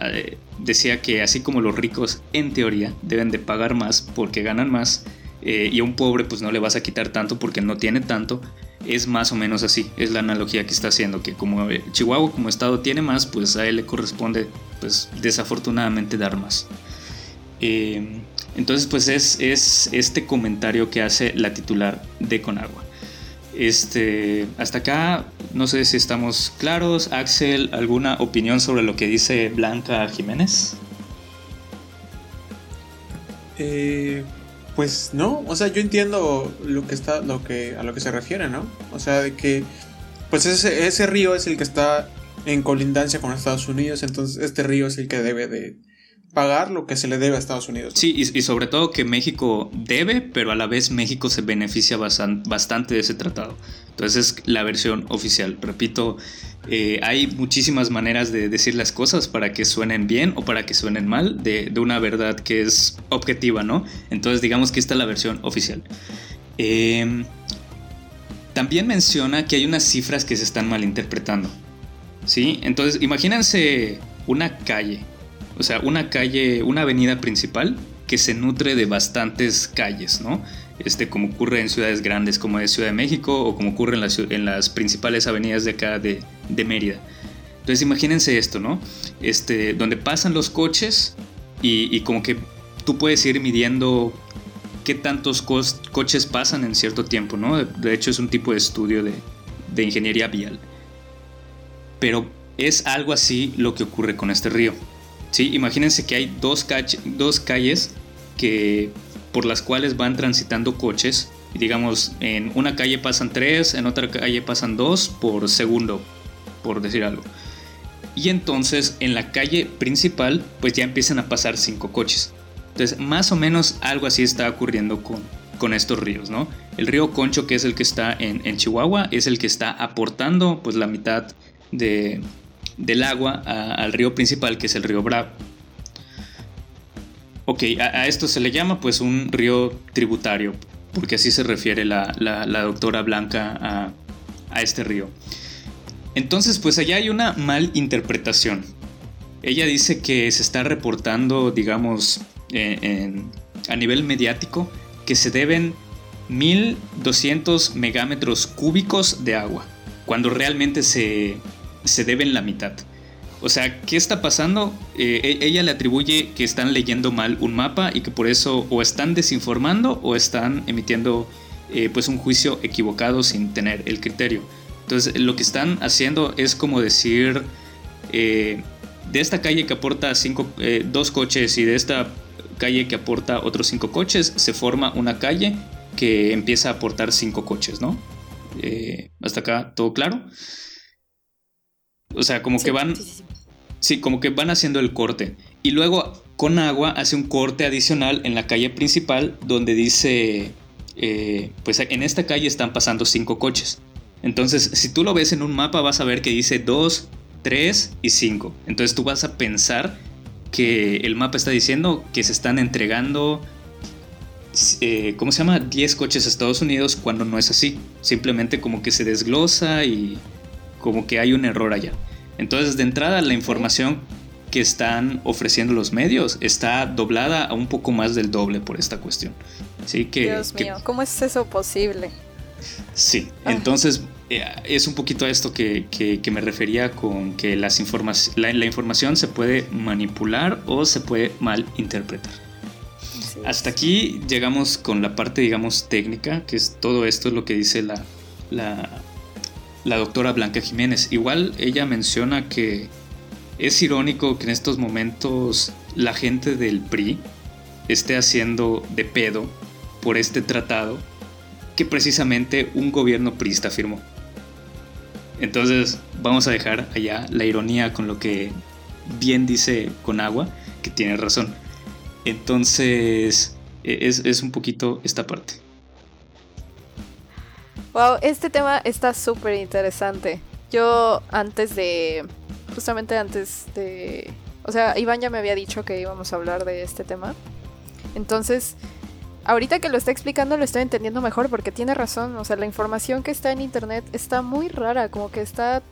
Eh, decía que así como los ricos en teoría deben de pagar más porque ganan más eh, y a un pobre pues no le vas a quitar tanto porque no tiene tanto, es más o menos así, es la analogía que está haciendo, que como Chihuahua como estado tiene más, pues a él le corresponde pues desafortunadamente dar más. Eh, entonces pues es, es este comentario que hace la titular de Conagua. Este, hasta acá, no sé si estamos claros. Axel, ¿alguna opinión sobre lo que dice Blanca Jiménez? Eh, pues no, o sea, yo entiendo lo que está, lo que, a lo que se refiere, ¿no? O sea, de que, pues ese, ese río es el que está en colindancia con Estados Unidos, entonces este río es el que debe de, pagar lo que se le debe a Estados Unidos. Sí, y, sobre todo que México debe, pero a la vez México se beneficia bastante de ese tratado. Entonces es la versión oficial. Repito, eh, hay muchísimas maneras de decir las cosas para que suenen bien o para que suenen mal, de, una verdad que es objetiva, ¿no? Entonces digamos que esta es la versión oficial. Em, también menciona que hay unas cifras que se están malinterpretando. ¿Sí? Entonces imagínense una calle o sea, una calle, una avenida principal que se nutre de bastantes calles, ¿no? Este, como ocurre en ciudades grandes como de Ciudad de México o como ocurre en las, en las principales avenidas de acá de, Mérida. Entonces imagínense esto, ¿no? Este, donde pasan los coches y, como que tú puedes ir midiendo qué tantos coches pasan en cierto tiempo, ¿no? De, hecho es un tipo de estudio de, de ingeniería vial. Pero es algo así lo que ocurre con este río. Sí, imagínense que hay dos, calles que, por las cuales van transitando coches. Digamos, en una calle pasan tres, en otra calle pasan dos por segundo, por decir algo. Y entonces en la calle principal, pues ya empiezan a pasar cinco coches. Entonces, más o menos algo así está ocurriendo con, con estos ríos, ¿no? El río Concho, que es el que está en, en Chihuahua, es el que está aportando pues la mitad de, del agua al río principal que es el río Bravo. Ok, a, esto se le llama pues un río tributario, porque así se refiere la, doctora Blanca a, este río. Entonces pues allá hay una mal interpretación. Ella dice que se está reportando, digamos, eh, a nivel mediático, que se deben 1200 megámetros cúbicos de agua, cuando realmente se, se deben la mitad. O sea, ¿qué está pasando? Eh, e-, ella le atribuye que están leyendo mal un mapa y que por eso o están desinformando o están emitiendo eh, pues un juicio equivocado sin tener el criterio. Entonces lo que están haciendo es como decir, eh, de esta calle que aporta cinco, dos coches y de esta calle que aporta otros cinco coches, se forma una calle que empieza a aportar cinco coches, ¿no? hasta acá, ¿todo claro? O sea, como que van. Sí, como que van haciendo el corte. Y luego con agua hace un corte adicional en la calle principal donde dice. Eh, pues en esta calle están pasando cinco coches. Entonces, si tú lo ves en un mapa, vas a ver que dice 2, 3 y 5. Entonces tú vas a pensar que el mapa está diciendo que se están entregando, eh, ¿cómo se llama? 10 coches a Estados Unidos cuando no es así. Simplemente como que se desglosa y como que hay un error allá. Entonces, de entrada, la información que están ofreciendo los medios está doblada a un poco más del doble por esta cuestión. ¿Sí? Que, Dios mío, ¿cómo es eso posible? Sí, ah. entonces eh, es un poquito a esto que, me refería con que las la, la, información se puede manipular o se puede mal interpretar. Hasta aquí llegamos con la parte, digamos, técnica, que es todo esto es lo que dice la, la, la doctora Blanca Jiménez. Igual ella menciona que es irónico que en estos momentos la gente del PRI esté haciendo de pedo por este tratado que precisamente un gobierno prista firmó. Entonces vamos a dejar allá la ironía con lo que bien dice Conagua, que tiene razón. Entonces e, es, es un poquito esta parte. Wow, este tema está súper interesante. Yo antes de, justamente antes de, o sea, Iván ya me había dicho que íbamos a hablar de este tema. Entonces, ahorita que lo está explicando lo estoy entendiendo mejor porque tiene razón. O sea, la información que está en internet está muy rara, como que está,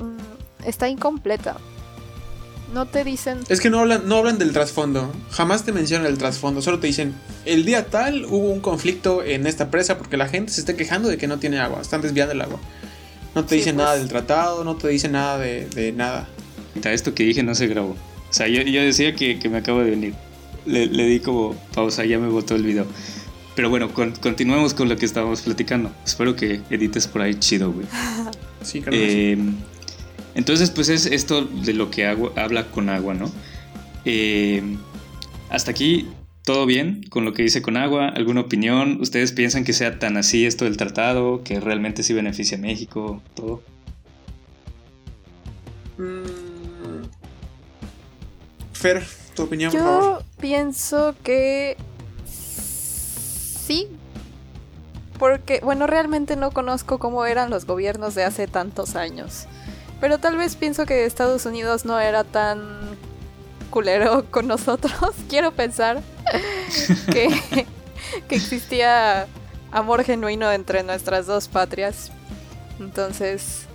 mm, está incompleta. No te dicen. Es que no hablan, no hablan del trasfondo. Jamás te mencionan el trasfondo. Solo te dicen, el día tal hubo un conflicto en esta presa porque la gente se está quejando de que no tiene agua. Están desviando el agua. No te dicen nada pues. del tratado, no te dicen nada de, de, nada. Esto que dije no se grabó. O sea, yo, decía que, me acabo de venir. Le, di como pausa, ya me botó el video. Pero bueno, continuemos con lo que estábamos platicando. Espero que edites por ahí chido, güey. sí, claro. Eh, entonces, pues es esto de lo que habla con agua, ¿no? Eh, hasta aquí, todo bien con lo que dice con agua. ¿Alguna opinión? ¿Ustedes piensan que sea tan así esto del tratado? ¿Que realmente sí beneficia a México? ¿Todo? Mm. Fer, tu opinión, Yo por favor. pienso que sí. Porque, bueno, realmente no conozco cómo eran los gobiernos de hace tantos años. Pero tal vez pienso que Estados Unidos no era tan culero con nosotros. Quiero pensar que, que existía amor genuino entre nuestras dos patrias. Entonces,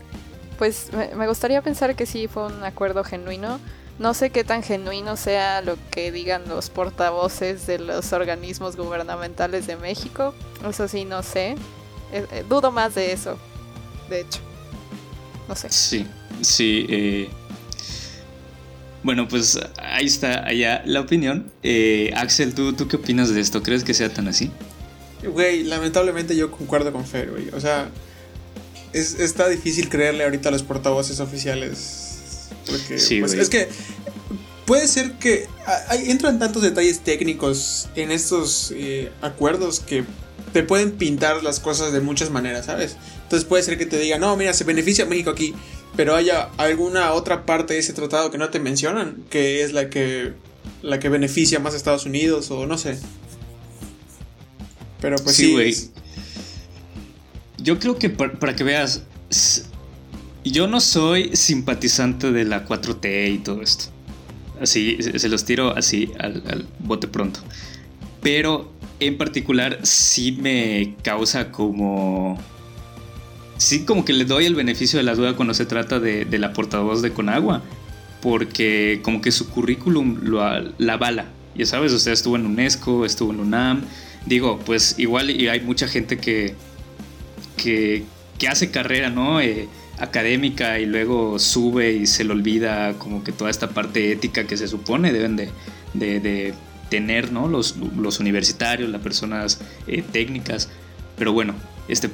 pues me gustaría pensar que sí fue un acuerdo genuino. No sé qué tan genuino sea lo que digan los portavoces de los organismos gubernamentales de México. Eso sí, no sé. Eh, eh, dudo más de eso, de hecho. No sé. Sí, sí. Eh, bueno, pues ahí está allá la opinión. Eh, Axel, ¿tú, ¿tú qué opinas de esto? ¿Crees que sea tan así? Güey, lamentablemente yo concuerdo con Fer, güey. O sea, es, está difícil creerle ahorita a los portavoces oficiales. Porque, sí, pues, es que puede ser que hay, entran tantos detalles técnicos en estos eh, acuerdos que te pueden pintar las cosas de muchas maneras, ¿sabes? Entonces puede ser que te diga, no, mira, se beneficia a México aquí, pero haya alguna otra parte de ese tratado que no te mencionan, que es la que, la que beneficia más a Estados Unidos o no sé. Pero pues sí. güey. Yo creo que para, que veas, yo no soy simpatizante de la 4T y todo esto. Así, se los tiro así al, al bote pronto. Pero en particular sí me causa como sí como que le doy el beneficio de la duda cuando se trata de, la portavoz de Conagua, porque como que su currículum lo, la avala. Ya sabes, usted estuvo en UNESCO, estuvo en UNAM. Digo, pues igual y hay mucha gente que, que, hace carrera, ¿no? Eh, académica y luego sube y se le olvida como que toda esta parte ética que se supone deben de, de, tener, ¿no? Los, los, universitarios, las personas eh, técnicas. Pero bueno, este,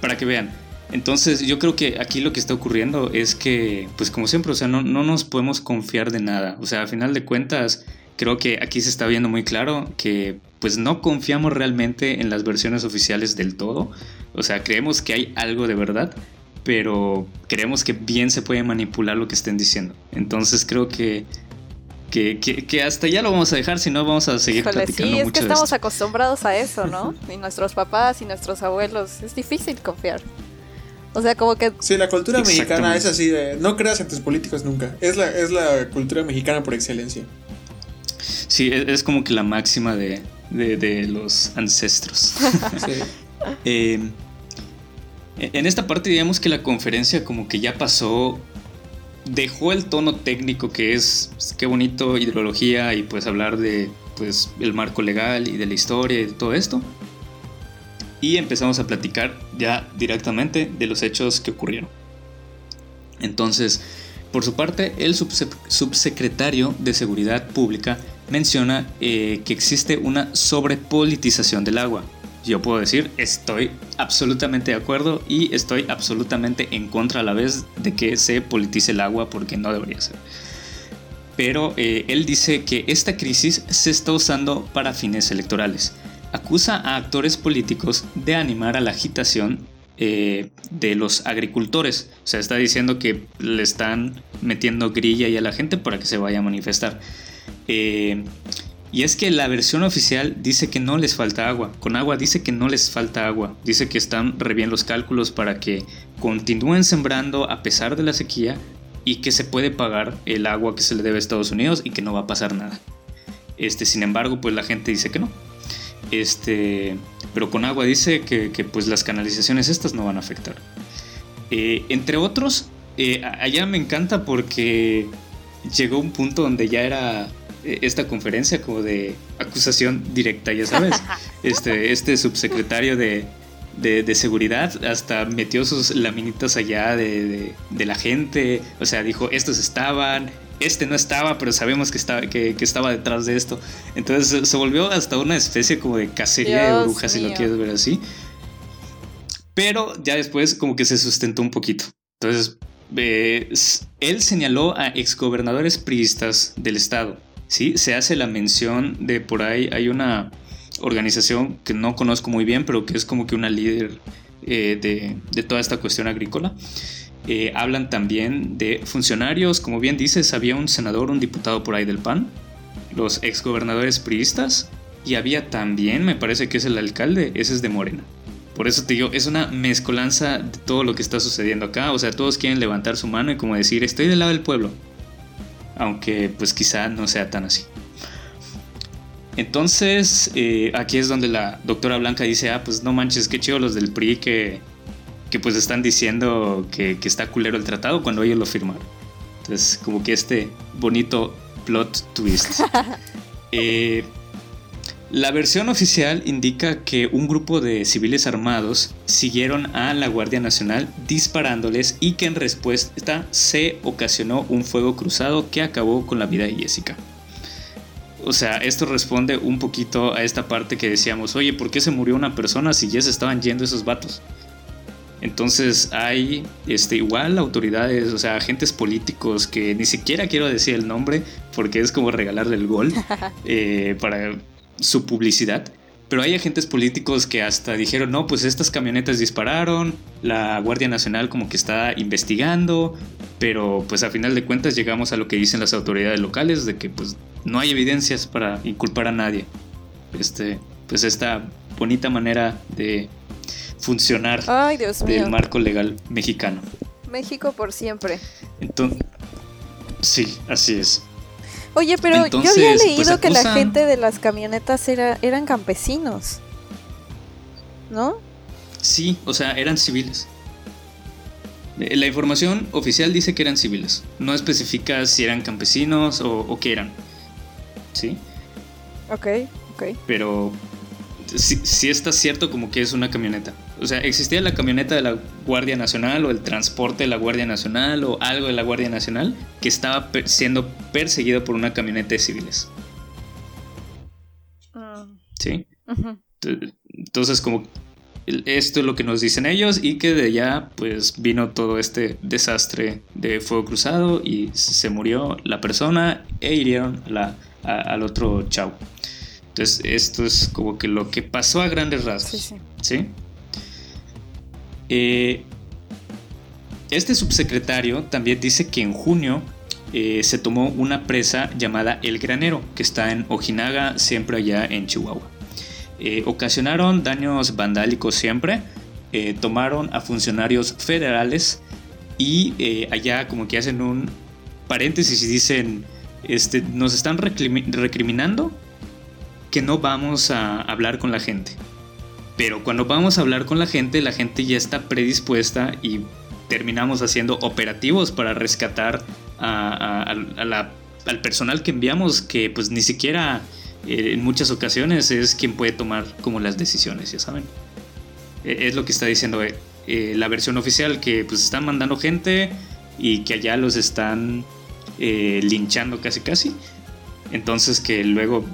para que vean, entonces yo creo que aquí lo que está ocurriendo es que, pues como siempre, o sea, no, no nos podemos confiar de nada. O sea, a final de cuentas, creo que aquí se está viendo muy claro que pues no confiamos realmente en las versiones oficiales del todo. O sea, creemos que hay algo de verdad, pero creemos que bien se puede manipular lo que estén diciendo. Entonces creo que que, que, hasta ya lo vamos a dejar, si no vamos a seguir Híjole, platicando sí, es que estamos acostumbrados a eso, ¿no? y nuestros papás y nuestros abuelos, es difícil confiar. O sea, como que... Sí, la cultura mexicana es así de... No creas en tus políticos nunca. Es la, es la cultura mexicana por excelencia. Sí, es, como que la máxima de, los ancestros. Eh, en esta parte digamos que la conferencia como que ya pasó, dejó el tono técnico que es, pues, qué bonito, hidrología y pues hablar de pues el marco legal y de la historia y de todo esto y empezamos a platicar ya directamente de los hechos que ocurrieron. Entonces, por su parte, el subsecretario de Seguridad Pública menciona eh, que existe una sobrepolitización del agua. Yo puedo decir, estoy absolutamente de acuerdo y estoy absolutamente en contra a la vez de que se politice el agua porque no debería ser. pero eh, él dice que esta crisis se está usando para fines electorales. Acusa a actores políticos de animar a la agitación eh, de los agricultores. O sea, está diciendo que le están metiendo grilla y a la gente para que se vaya a manifestar. Eh, y es que la versión oficial dice que no les falta agua. Con agua dice que no les falta agua. Dice que están re bien los cálculos para que continúen sembrando a pesar de la sequía y que se puede pagar el agua que se le debe a Estados Unidos y que no va a pasar nada. Este, sin embargo, pues la gente dice que no. Este, pero con agua dice que, pues las canalizaciones estas no van a afectar. Eh, entre otros, eh, allá me encanta porque llegó un punto donde ya era eh, esta conferencia como de acusación directa, ya sabes. Este, este subsecretario de, de, seguridad hasta metió sus laminitas allá de, de, la gente. O sea, dijo, estos estaban, este no estaba, pero sabemos que estaba, que, estaba detrás de esto. Entonces se volvió hasta una especie como de cacería de brujas, si lo quieres ver así. Pero ya después como que se sustentó un poquito. Entonces, eh, él señaló a exgobernadores priistas del estado ¿sí? Se hace la mención de por ahí, hay una organización que no conozco muy bien, pero que es como que una líder eh, de, toda esta cuestión agrícola. Eh, hablan también de funcionarios, como bien dices, había un senador, un diputado por ahí del PAN, los exgobernadores priistas, y había también, me parece que es el alcalde, ese es de Morena. Por eso te digo, es una mezcolanza de todo lo que está sucediendo acá. O sea, todos quieren levantar su mano y como decir, estoy del lado del pueblo aunque pues quizá no sea tan así. Entonces, eh, aquí es donde la doctora Blanca dice, ah, pues no manches, qué chido los del PRI que, que pues están diciendo que, que, está culero el tratado cuando ellos lo firmaron. Entonces, como que este bonito plot twist. eh, la versión oficial indica que un grupo de civiles armados siguieron a la Guardia Nacional disparándoles y que en respuesta se ocasionó un fuego cruzado que acabó con la vida de Jessica. O sea, esto responde un poquito a esta parte que decíamos, oye, ¿por qué se murió una persona si ya se estaban yendo esos vatos? Entonces hay este, igual autoridades, o sea, agentes políticos que ni siquiera quiero decir el nombre porque es como regalarle el gol eh, para su publicidad. Pero hay agentes políticos que hasta dijeron, no, pues estas camionetas dispararon, la Guardia Nacional como que está investigando, pero pues a final de cuentas llegamos a lo que dicen las autoridades locales de que pues no hay evidencias para inculpar a nadie. Este, pues esta bonita manera de funcionar del marco legal mexicano. México por siempre. Entonces, sí, así es. Oye, pero yo había pues, leído que la gente de las camionetas era, eran campesinos. ¿No? Sí, o sea, eran civiles. Eh, la información oficial dice que eran civiles. No especifica si eran campesinos o, o qué eran. ¿Sí? Ok, ok. Pero si está cierto como que es una camioneta. O sea, existía la camioneta de la Guardia Nacional o el transporte de la Guardia Nacional o algo de la Guardia Nacional que estaba siendo perseguido por una camioneta de civiles. Ah. ¿Sí? Entonces, como esto es lo que nos dicen ellos y que de allá pues vino todo este desastre de fuego cruzado y se murió la persona e hirieron la, al otro chavo. Entonces, esto es como que lo que pasó a grandes rasgos. Sí, eh, este subsecretario también dice que en junio eh, se tomó una presa llamada El Granero, que está en Ojinaga, siempre allá en Chihuahua. Eh, ocasionaron daños vandálicos siempre, tomaron a funcionarios federales y allá como que hacen un paréntesis y dicen, este, nos están recriminando que no vamos a hablar con la gente. Pero cuando vamos a hablar con la gente, la gente ya está predispuesta y terminamos haciendo operativos para rescatar al personal que enviamos, que pues ni siquiera eh, en muchas ocasiones es quien puede tomar como las decisiones, ya saben. E, es lo que está diciendo eh, eh, la versión oficial, que pues están mandando gente y que allá los están linchando casi casi. Entonces que luego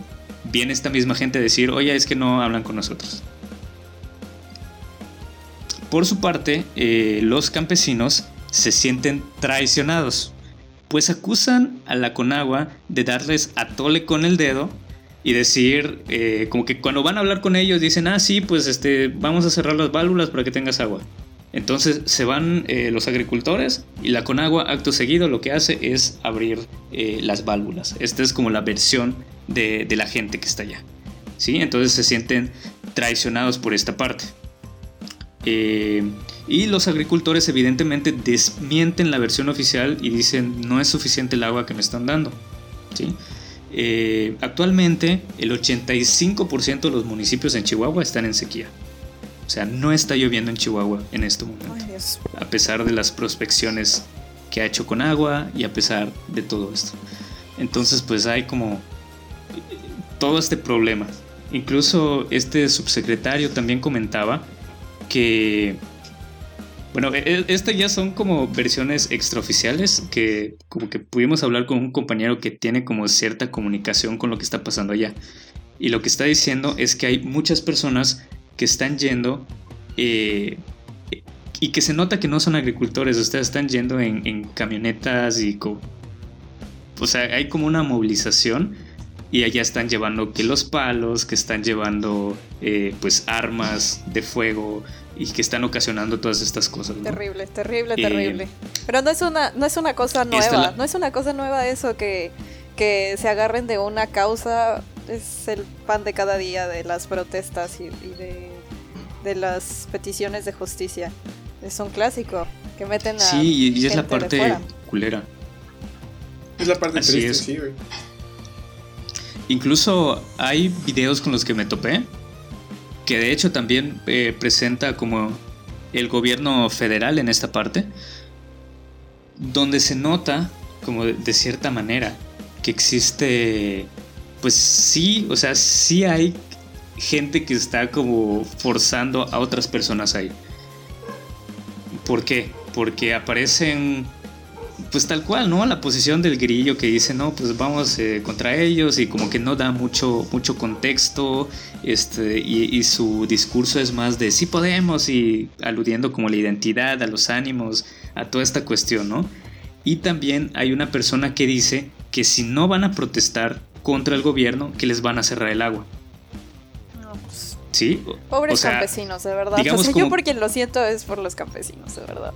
viene esta misma gente a decir, oye, es que no hablan con nosotros. Por su parte, eh, los campesinos se sienten traicionados pues acusan a la Conagua de darles a tole con el dedo y decir, eh, como que cuando van a hablar con ellos dicen, ah, sí, pues este, vamos a cerrar las válvulas para que tengas agua. Entonces se van eh, los agricultores y la Conagua, acto seguido, lo que hace es abrir las válvulas. Esta es como la versión de, la gente que está allá. ¿sí? Entonces se sienten traicionados por esta parte. Y los agricultores evidentemente desmienten la versión oficial y dicen no es suficiente el agua que me están dando. ¿sí? Eh, actualmente el 85% de los municipios en Chihuahua están en sequía. O sea, no está lloviendo en Chihuahua en este momento. a pesar de las prospecciones que ha hecho con agua y a pesar de todo esto. Entonces, pues hay como todo este problema. Incluso este subsecretario también comentaba que bueno, e, e, estas ya son como versiones extraoficiales que como que pudimos hablar con un compañero que tiene como cierta comunicación con lo que está pasando allá. Y lo que está diciendo es que hay muchas personas que están yendo eh, y que se nota que no son agricultores, ustedes están yendo en, camionetas y... o sea, hay como una movilización y allá están llevando que los palos, que están llevando eh, pues armas de fuego, y que están ocasionando todas estas cosas. Terrible, terrible, eh, terrible. Pero no es una, no es una cosa nueva, no es una cosa nueva eso que, que se agarren de una causa, es el pan de cada día de las protestas y, de, de, las peticiones de justicia. Es un clásico que meten a... Sí, y es la parte culera. Es la parte triste, sí, güey. Incluso hay videos con los que me topé que de hecho también eh, presenta como el gobierno federal en esta parte, donde se nota como de, cierta manera que existe, pues sí, o sea, sí hay gente que está como forzando a otras personas ahí. ¿Por qué? Porque aparecen pues tal cual, ¿no? La posición del grillo que dice, no, pues vamos eh, contra ellos y como que no da mucho, mucho contexto este, y, su discurso es más de sí podemos y aludiendo como la identidad, a los ánimos, a toda esta cuestión, ¿no? Y también hay una persona que dice que si no van a protestar contra el gobierno, que les van a cerrar el agua. Pues, ¿Sí? Pobres campesinos, de verdad. yo por quien lo siento es por los campesinos, de verdad.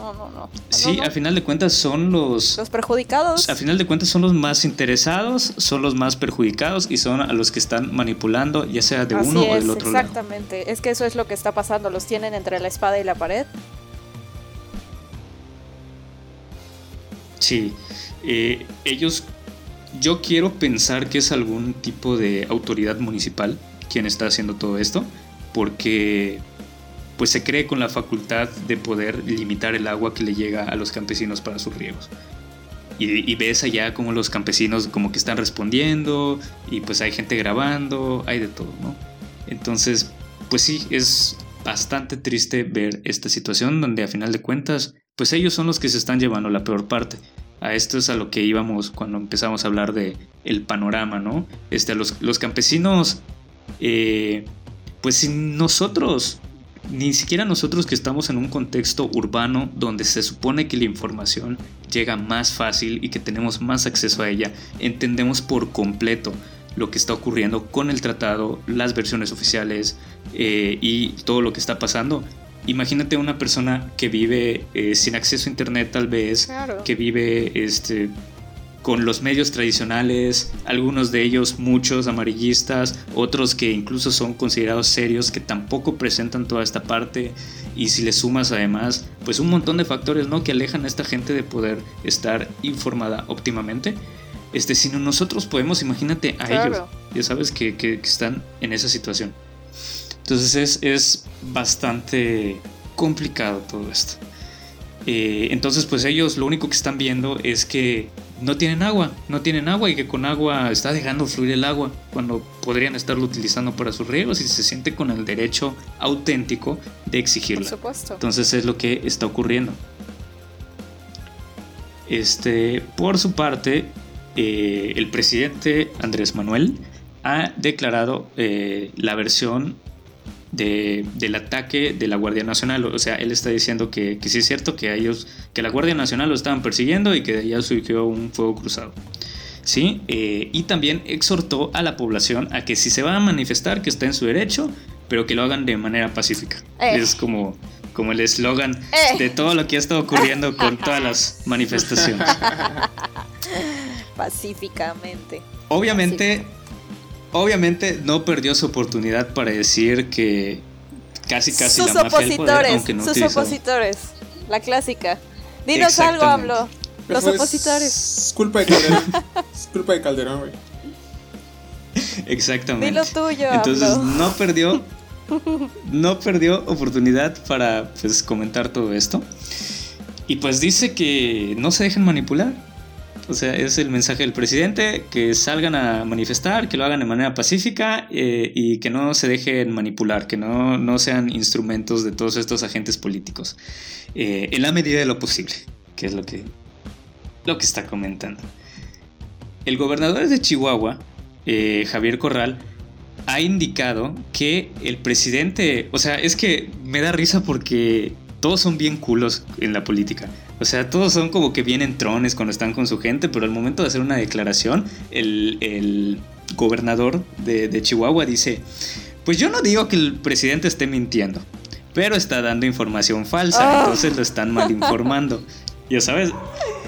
No, no, no. Sí, a final de cuentas son los... Los perjudicados. A final de cuentas son los más interesados, son los más perjudicados y son a los que están manipulando, ya sea de uno o del otro lado. Exactamente, es que eso es lo que está pasando, los tienen entre la espada y la pared. Sí, eh, ellos, yo quiero pensar que es algún tipo de autoridad municipal quien está haciendo todo esto, porque pues se cree con la facultad de poder limitar el agua que le llega a los campesinos para sus riegos. Y, ves allá como los campesinos como que están respondiendo y pues hay gente grabando, hay de todo, ¿no? Entonces, pues sí, es bastante triste ver esta situación donde a final de cuentas, pues ellos son los que se están llevando la peor parte. A esto es a lo que íbamos cuando empezamos a hablar de el panorama, ¿no? Este, los, los campesinos, eh, pues si nosotros ni siquiera nosotros que estamos en un contexto urbano donde se supone que la información llega más fácil y que tenemos más acceso a ella, entendemos por completo lo que está ocurriendo con el tratado, las versiones oficiales eh, y todo lo que está pasando. Imagínate una persona que vive eh, sin acceso a internet tal vez, que vive este, con los medios tradicionales, algunos de ellos muchos amarillistas, otros que incluso son considerados serios, que tampoco presentan toda esta parte, y si le sumas además, pues un montón de factores ¿no? que alejan a esta gente de poder estar informada óptimamente. Este, sino nosotros podemos, imagínate a ellos, ya sabes que, que, están en esa situación. Entonces es, es bastante complicado todo esto. Eh, entonces pues ellos lo único que están viendo es que no tienen agua, no tienen agua y que con agua está dejando fluir el agua cuando podrían estarlo utilizando para sus riegos y se siente con el derecho auténtico de exigirlo. Por supuesto. Entonces es lo que está ocurriendo. Este, por su parte, eh, el presidente Andrés Manuel ha declarado eh, la versión del ataque de la Guardia Nacional. O sea, él está diciendo que, que, sí es cierto que ellos, que la Guardia Nacional lo estaban persiguiendo y que ya surgió un fuego cruzado. ¿Sí? Eh, y también exhortó a la población a que si se van a manifestar, que está en su derecho, pero que lo hagan de manera pacífica. Eh. Es como, como el eslogan eh. de todo lo que ha estado ocurriendo con todas las manifestaciones. Pacíficamente. Obviamente, obviamente no perdió su oportunidad para decir que casi casi sus opositores, sus opositores, la clásica. Dinos algo, hablo. Los opositores. Es culpa de Calderón. es culpa de Calderón, güey. Exactamente. Dilo tuyo. Entonces no perdió. No perdió oportunidad para pues, comentar todo esto. Y pues dice que no se dejen manipular o sea, es el mensaje del presidente, que salgan a manifestar, que lo hagan de manera pacífica eh, y que no se dejen manipular, que no, no sean instrumentos de todos estos agentes políticos, eh, en la medida de lo posible, que es lo que, lo que está comentando. El gobernador de Chihuahua, eh, Javier Corral, ha indicado que el presidente, o sea, es que me da risa porque todos son bien culos en la política. O sea, todos son como que vienen trones cuando están con su gente, pero al momento de hacer una declaración, el, gobernador de, Chihuahua dice, pues yo no digo que el presidente esté mintiendo, pero está dando información falsa, ah. entonces lo están mal informando. Ya sabes,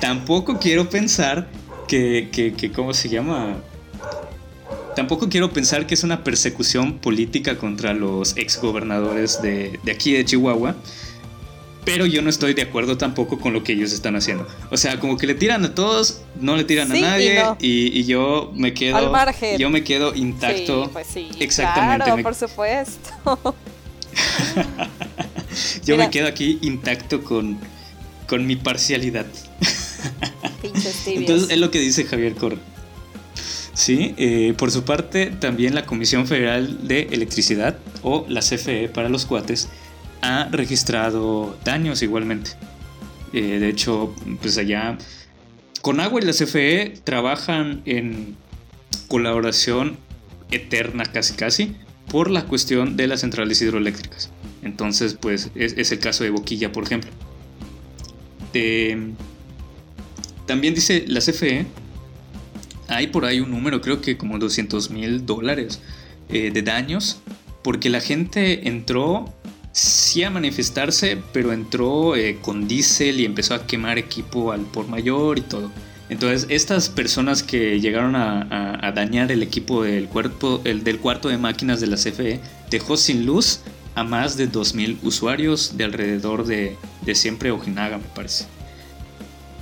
tampoco quiero pensar que, que, ¿cómo se llama? Tampoco quiero pensar que es una persecución política contra los exgobernadores de, de aquí de Chihuahua, pero yo no estoy de acuerdo tampoco con lo que ellos están haciendo. O sea, como que le tiran a todos, no le tiran a nadie y, yo me quedo Al margen. yo me quedo intacto. Sí, pues sí, Exactamente. Claro, por supuesto. yo me quedo aquí intacto con, con mi parcialidad. Entonces es lo que dice Javier Cor. Sí, eh, por su parte también la Comisión Federal de Electricidad o la CFE para los cuates ha registrado daños igualmente. Eh, de hecho, pues allá con Agua y la CFE trabajan en colaboración eterna casi casi por la cuestión de las centrales hidroeléctricas. Entonces, pues es, el caso de Boquilla, por ejemplo. también dice la CFE, hay por ahí un número, creo que como 200 mil dólares eh, de daños, porque la gente entró sí a manifestarse, pero entró eh, con diésel y empezó a quemar equipo al por mayor y todo. Entonces, estas personas que llegaron a, dañar el equipo del, cuerpo, el, del cuarto de máquinas de la CFE dejó sin luz a más de 2.000 usuarios de alrededor de, de siempre Ojinaga, me parece.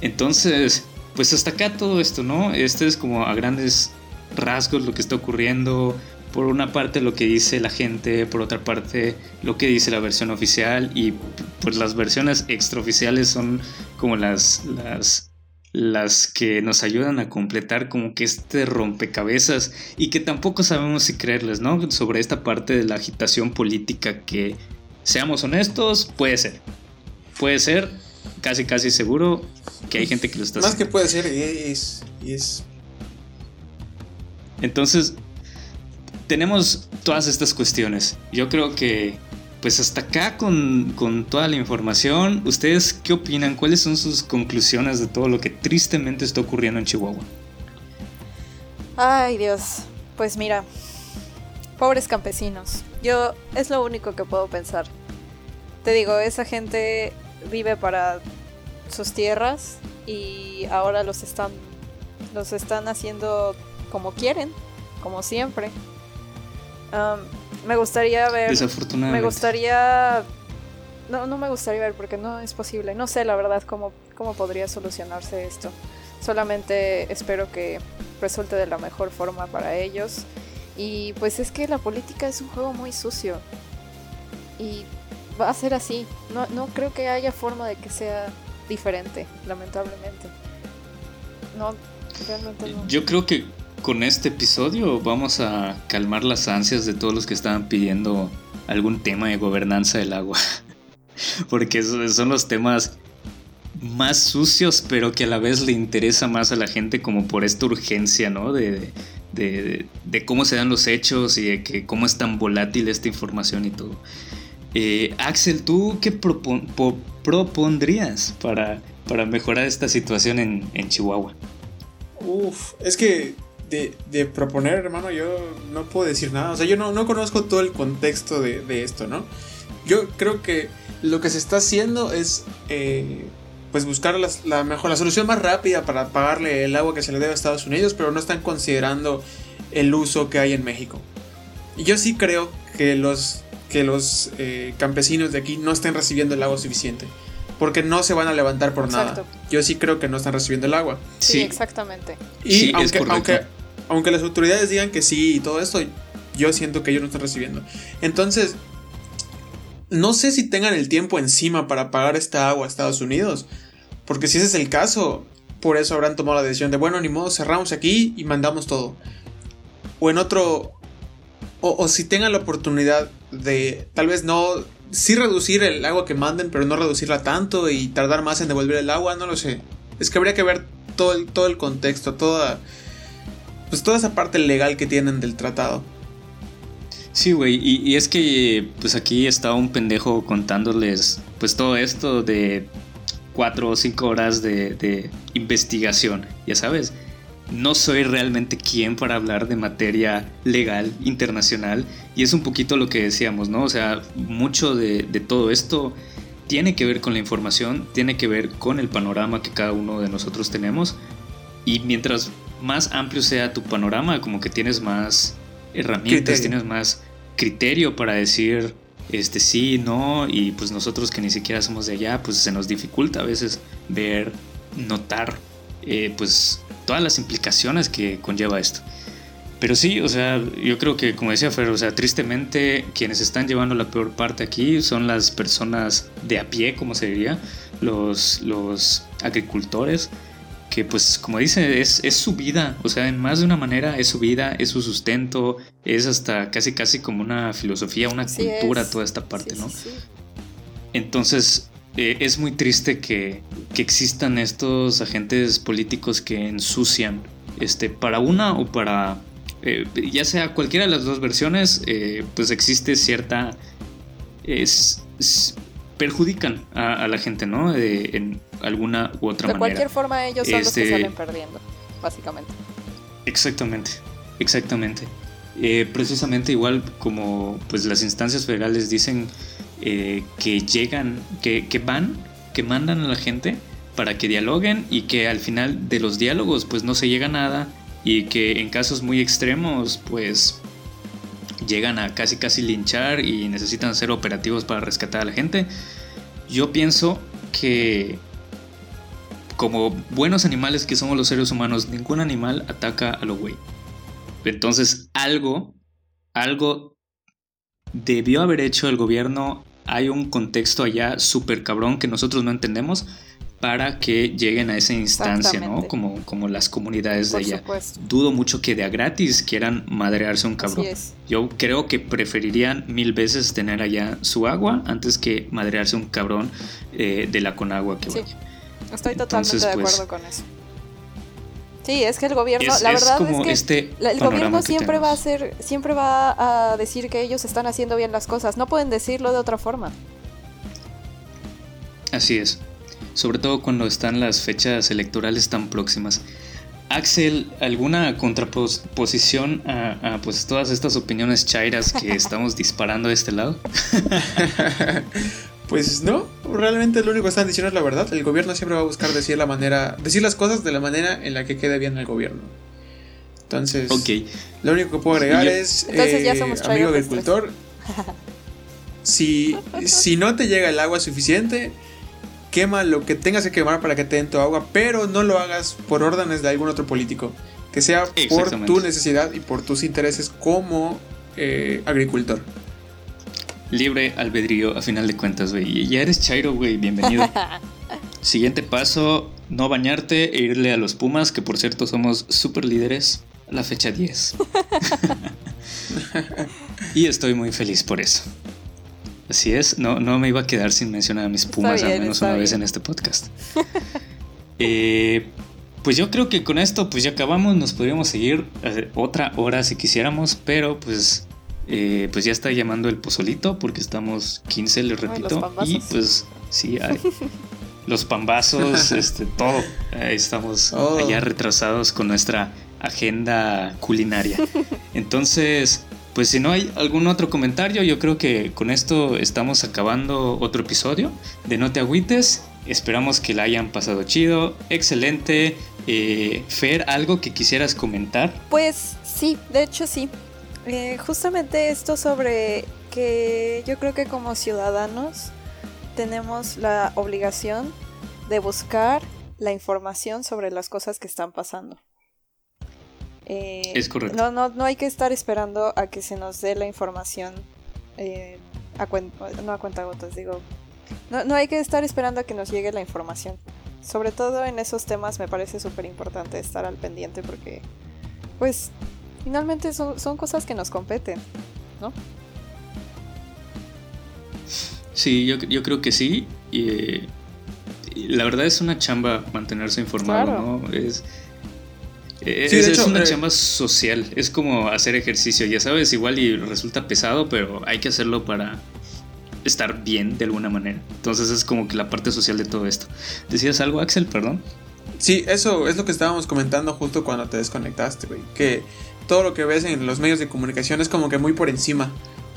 Entonces, pues hasta acá todo esto, ¿no? Este es como a grandes rasgos lo que está ocurriendo por una parte lo que dice la gente, por otra parte lo que dice la versión oficial y pues las versiones extraoficiales son como las, las, las que nos ayudan a completar como que este rompecabezas y que tampoco sabemos si creerles, ¿no? Sobre esta parte de la agitación política que, seamos honestos, puede ser. Puede ser, casi casi seguro que hay gente que lo está haciendo. Más que puede ser, es... es... Entonces, tenemos todas estas cuestiones. Yo creo que, pues hasta acá con, toda la información, ¿ustedes qué opinan? ¿Cuáles son sus conclusiones de todo lo que tristemente está ocurriendo en Chihuahua? Ay Dios, pues mira, pobres campesinos. Yo es lo único que puedo pensar. Te digo, esa gente vive para sus tierras y ahora los están los están haciendo como quieren, como siempre me gustaría ver. Desafortunadamente. Me gustaría. No, no me gustaría ver porque no es posible. No sé la verdad cómo, cómo podría solucionarse esto. Solamente espero que resulte de la mejor forma para ellos. Y pues es que la política es un juego muy sucio. Y va a ser así. No, no creo que haya forma de que sea diferente, lamentablemente. No, realmente no. Yo creo que con este episodio vamos a calmar las ansias de todos los que estaban pidiendo algún tema de gobernanza del agua. Porque son los temas más sucios, pero que a la vez le interesa más a la gente como por esta urgencia, ¿no? De, de, cómo se dan los hechos y de que cómo es tan volátil esta información y todo. Eh, Axel, ¿tú qué propondrías para, para mejorar esta situación en, Chihuahua? Uf, es que de, proponer, hermano, yo no puedo decir nada. O sea, yo no, no conozco todo el contexto de, esto, ¿no? Yo creo que lo que se está haciendo es eh, pues buscar la, mejor, la solución más rápida para pagarle el agua que se le debe a Estados Unidos, pero no están considerando el uso que hay en México. Y yo sí creo que los, que los eh, campesinos de aquí no estén recibiendo el agua suficiente. Porque no se van a levantar por nada. Yo sí creo que no están recibiendo el agua. Sí, exactamente. Y aunque, aunque, aunque las autoridades digan que sí y todo esto, yo siento que ellos no están recibiendo. Entonces, no sé si tengan el tiempo encima para pagar esta agua a Estados Unidos. Porque si ese es el caso, por eso habrán tomado la decisión de, bueno, ni modo, cerramos aquí y mandamos todo. O en otro... O, si tengan la oportunidad de tal vez no... Sí reducir el agua que manden, pero no reducirla tanto y tardar más en devolver el agua, no lo sé. Es que habría que ver todo el, todo el contexto, toda... Pues toda esa parte legal que tienen del tratado. Sí, güey, y, es que pues aquí está un pendejo contándoles pues todo esto de cuatro o cinco horas de, investigación, ya sabes. No soy realmente quien para hablar de materia legal internacional y es un poquito lo que decíamos, ¿no? O sea, mucho de todo esto tiene que ver con la información, tiene que ver con el panorama que cada uno de nosotros tenemos y mientras más amplio sea tu panorama, como que tienes más herramientas, tienes más criterio para decir este sí, no, y pues nosotros que ni siquiera somos de allá, pues se nos dificulta a veces ver, notar, eh, pues todas las implicaciones que conlleva esto. Pero sí, o sea, yo creo que, como decía Fer, o sea, tristemente quienes están llevando la peor parte aquí son las personas de a pie, como se diría, los, los agricultores, que pues como dice, es, es, su vida, o sea, en más de una manera es su vida, es su sustento, es hasta casi casi como una filosofía, una cultura, toda esta parte, ¿no? Entonces, eh, es muy triste que, que, existan estos agentes políticos que ensucian, este, para una o para, eh, ya sea cualquiera de las dos versiones, eh, pues existe cierta... Es, perjudican a, la gente, ¿no? en alguna u otra manera. De cualquier forma, ellos son los que este, salen perdiendo, básicamente. Exactamente, exactamente. Eh, precisamente igual como pues las instancias federales dicen eh, que llegan, que, que van, que mandan a la gente para que dialoguen y que al final de los diálogos pues no se llega a nada y que en casos muy extremos pues llegan a casi casi linchar y necesitan ser operativos para rescatar a la gente. Yo pienso que como buenos animales que somos los seres humanos, ningún animal ataca a lo güey. Entonces algo, algo debió haber hecho el gobierno. Hay un contexto allá súper cabrón que nosotros no entendemos para que lleguen a esa instancia, ¿no? Como, como las comunidades de allá. Dudo mucho que de a gratis quieran madrearse un cabrón. Yo creo que preferirían mil veces tener allá su agua antes que madrearse un cabrón eh, de la Conagua que sí. Estoy totalmente de pues, acuerdo con eso. Sí, es que el gobierno, la verdad es que este el gobierno siempre va a hacer, siempre va a decir que ellos están haciendo bien las cosas. No pueden decirlo de otra forma. Así es sobre todo cuando están las fechas electorales tan próximas. Axel, ¿alguna contraposición a, pues todas estas opiniones chairas que estamos disparando de este lado? pues no, realmente lo único que están diciendo es la verdad. El gobierno siempre va a buscar decir la manera, decir las cosas de la manera en la que quede bien el gobierno. Entonces, lo único que puedo agregar es, eh, amigo agricultor, si, si no te llega el agua suficiente, quema lo que tengas que quemar para que te den tu agua, pero no lo hagas por órdenes de algún otro político. Que sea por tu necesidad y por tus intereses como eh, agricultor. Libre albedrío, a final de cuentas, güey. Ya eres Chairo, güey, bienvenido. Siguiente paso, no bañarte e irle a los Pumas, que por cierto somos super líderes, la fecha 10. y estoy muy feliz por eso. Así es, no, no me iba a quedar sin mencionar a mis Pumas al menos una vez en este podcast. Eh, pues yo creo que con esto pues ya acabamos, nos podríamos seguir eh, otra hora si quisiéramos, pero pues eh, pues ya está llamando el pozolito porque estamos 15, les repito, y pues sí, los pambazos, este, todo, estamos oh. allá retrasados con nuestra agenda culinaria. Entonces, pues si no hay algún otro comentario, yo creo que con esto estamos acabando otro episodio de No te agüites. Esperamos que la hayan pasado chido, excelente. Eh, Fer, ¿algo que quisieras comentar? Pues sí, de hecho sí. Eh, justamente esto sobre que yo creo que como ciudadanos tenemos la obligación de buscar la información sobre las cosas que están pasando. Eh, es correcto. No, no, no hay que estar esperando a que se nos dé la información eh, a no a cuenta gotas, digo. No, no hay que estar esperando a que nos llegue la información. Sobre todo en esos temas me parece súper importante estar al pendiente porque, pues, finalmente son, son cosas que nos competen, ¿no? Sí, yo, yo creo que sí. Y, la verdad es una chamba mantenerse informado, ¿no? Es, es, una eh, chamba social, es como hacer ejercicio, ya sabes, igual y resulta pesado, pero hay que hacerlo para estar bien de alguna manera. Entonces es como que la parte social de todo esto. ¿Decías algo, Axel? Perdón. Sí, eso es lo que estábamos comentando justo cuando te desconectaste, güey. Que todo lo que ves en los medios de comunicación es como que muy por encima.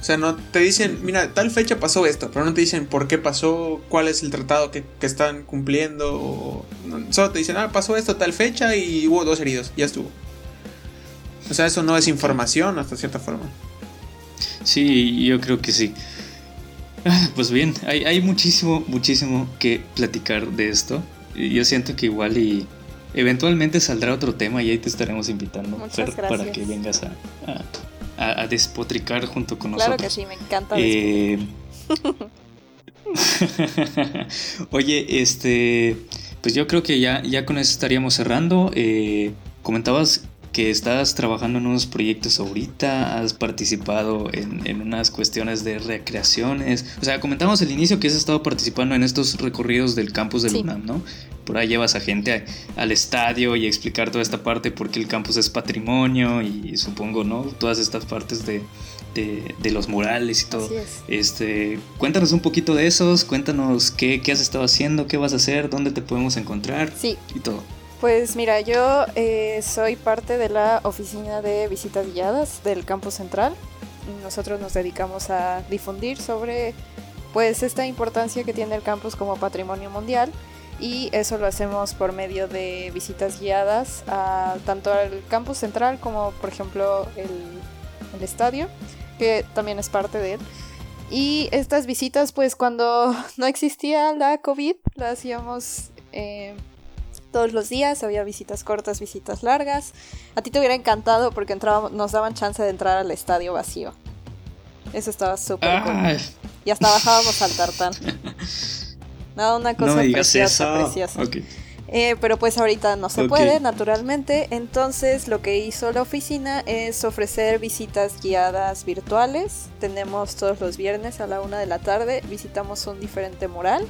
O sea, no te dicen, mira, tal fecha pasó esto, pero no te dicen por qué pasó, cuál es el tratado que, están cumpliendo. solo te dicen, ah, pasó esto tal fecha y hubo dos heridos, ya estuvo. O sea, eso no es información hasta cierta forma. Sí, yo creo que sí. Ah, pues bien, hay, hay muchísimo, muchísimo que platicar de esto. Yo siento que igual y eventualmente saldrá otro tema y ahí te estaremos invitando para que vengas a a, despotricar junto con nosotros. Claro que sí, me encanta. Eh... Oye, este, pues yo creo que ya, ya con eso estaríamos cerrando. Eh, comentabas que estás trabajando en unos proyectos ahorita, has participado en, en, unas cuestiones de recreaciones. O sea, comentamos al inicio que has estado participando en estos recorridos del campus del UNAM, ¿no? Por ahí llevas a gente al estadio y explicar toda esta parte porque el campus es patrimonio y, supongo, ¿no? Todas estas partes de, de, los murales y todo. Este, cuéntanos un poquito de esos, cuéntanos qué, qué has estado haciendo, qué vas a hacer, dónde te podemos encontrar sí. y todo. Pues mira, yo eh, soy parte de la oficina de visitas guiadas del campus central. Nosotros nos dedicamos a difundir sobre pues esta importancia que tiene el campus como patrimonio mundial y eso lo hacemos por medio de visitas guiadas a, tanto al campus central como por ejemplo el, estadio, que también es parte de él. Y estas visitas pues cuando no existía la COVID las hacíamos... Eh, todos los días, había visitas cortas, visitas largas. A ti te hubiera encantado porque entrábamos, nos daban chance de entrar al estadio vacío. Eso estaba súper cool. Y hasta bajábamos al tartán. Nada, una cosa preciosa, preciosa. Eh, pero pues ahorita no se puede, naturalmente. Entonces lo que hizo la oficina es ofrecer visitas guiadas virtuales. Tenemos todos los viernes a la una de la tarde. Visitamos un diferente mural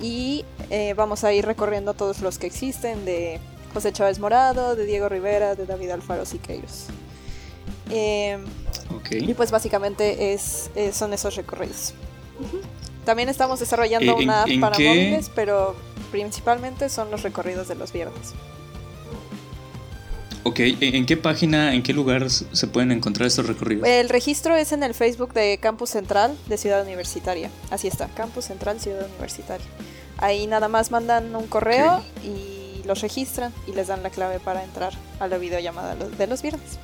y eh, vamos a ir recorriendo todos los que existen de José Chávez Morado, de Diego Rivera, de David Alfaro Siqueiros. Eh, y pues básicamente es, eh, son esos recorridos. También estamos desarrollando una app para móviles, pero principalmente son los recorridos de los viernes. Ok, ¿en qué página, en qué lugar se pueden encontrar estos recorridos? El registro es en el Facebook de Campus Central de Ciudad Universitaria. Así está, Campus Central Ciudad Universitaria. Ahí nada más mandan un correo y los registran y les dan la clave para entrar a la videollamada de los viernes.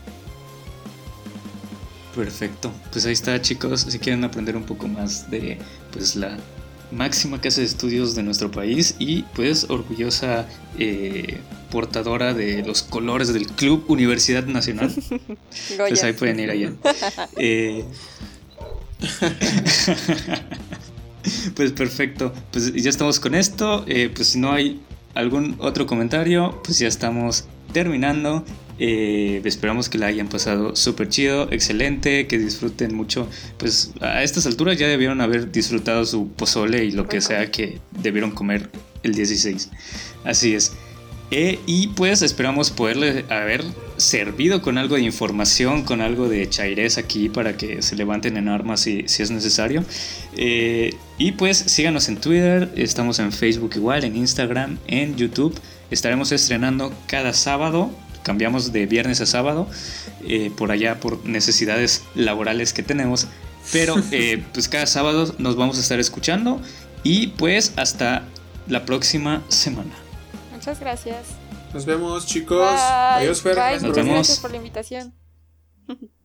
Perfecto, pues ahí está chicos, si quieren aprender un poco más de pues la máxima casa de estudios de nuestro país y pues orgullosa eh, portadora de los colores del Club Universidad Nacional. pues ahí pueden ir allá. Eh, pues perfecto, pues ya estamos con esto. Eh, pues si no hay algún otro comentario, pues ya estamos terminando. Eh, esperamos que la hayan pasado súper chido, excelente, que disfruten mucho. Pues a estas alturas ya debieron haber disfrutado su pozole y lo que sea que debieron comer el 16. Así es. Eh, y pues esperamos poderle haber servido con algo de información, con algo de chairez aquí para que se levanten en armas si, si es necesario. Eh, y pues síganos en Twitter, estamos en Facebook igual, en Instagram, en YouTube. Estaremos estrenando cada sábado, cambiamos de viernes a sábado, eh, por allá por necesidades laborales que tenemos. Pero pues cada sábado nos vamos a estar escuchando y pues hasta la próxima semana. Muchas gracias. Nos vemos, chicos. Adiós, Fer. Bye. Gracias por la invitación.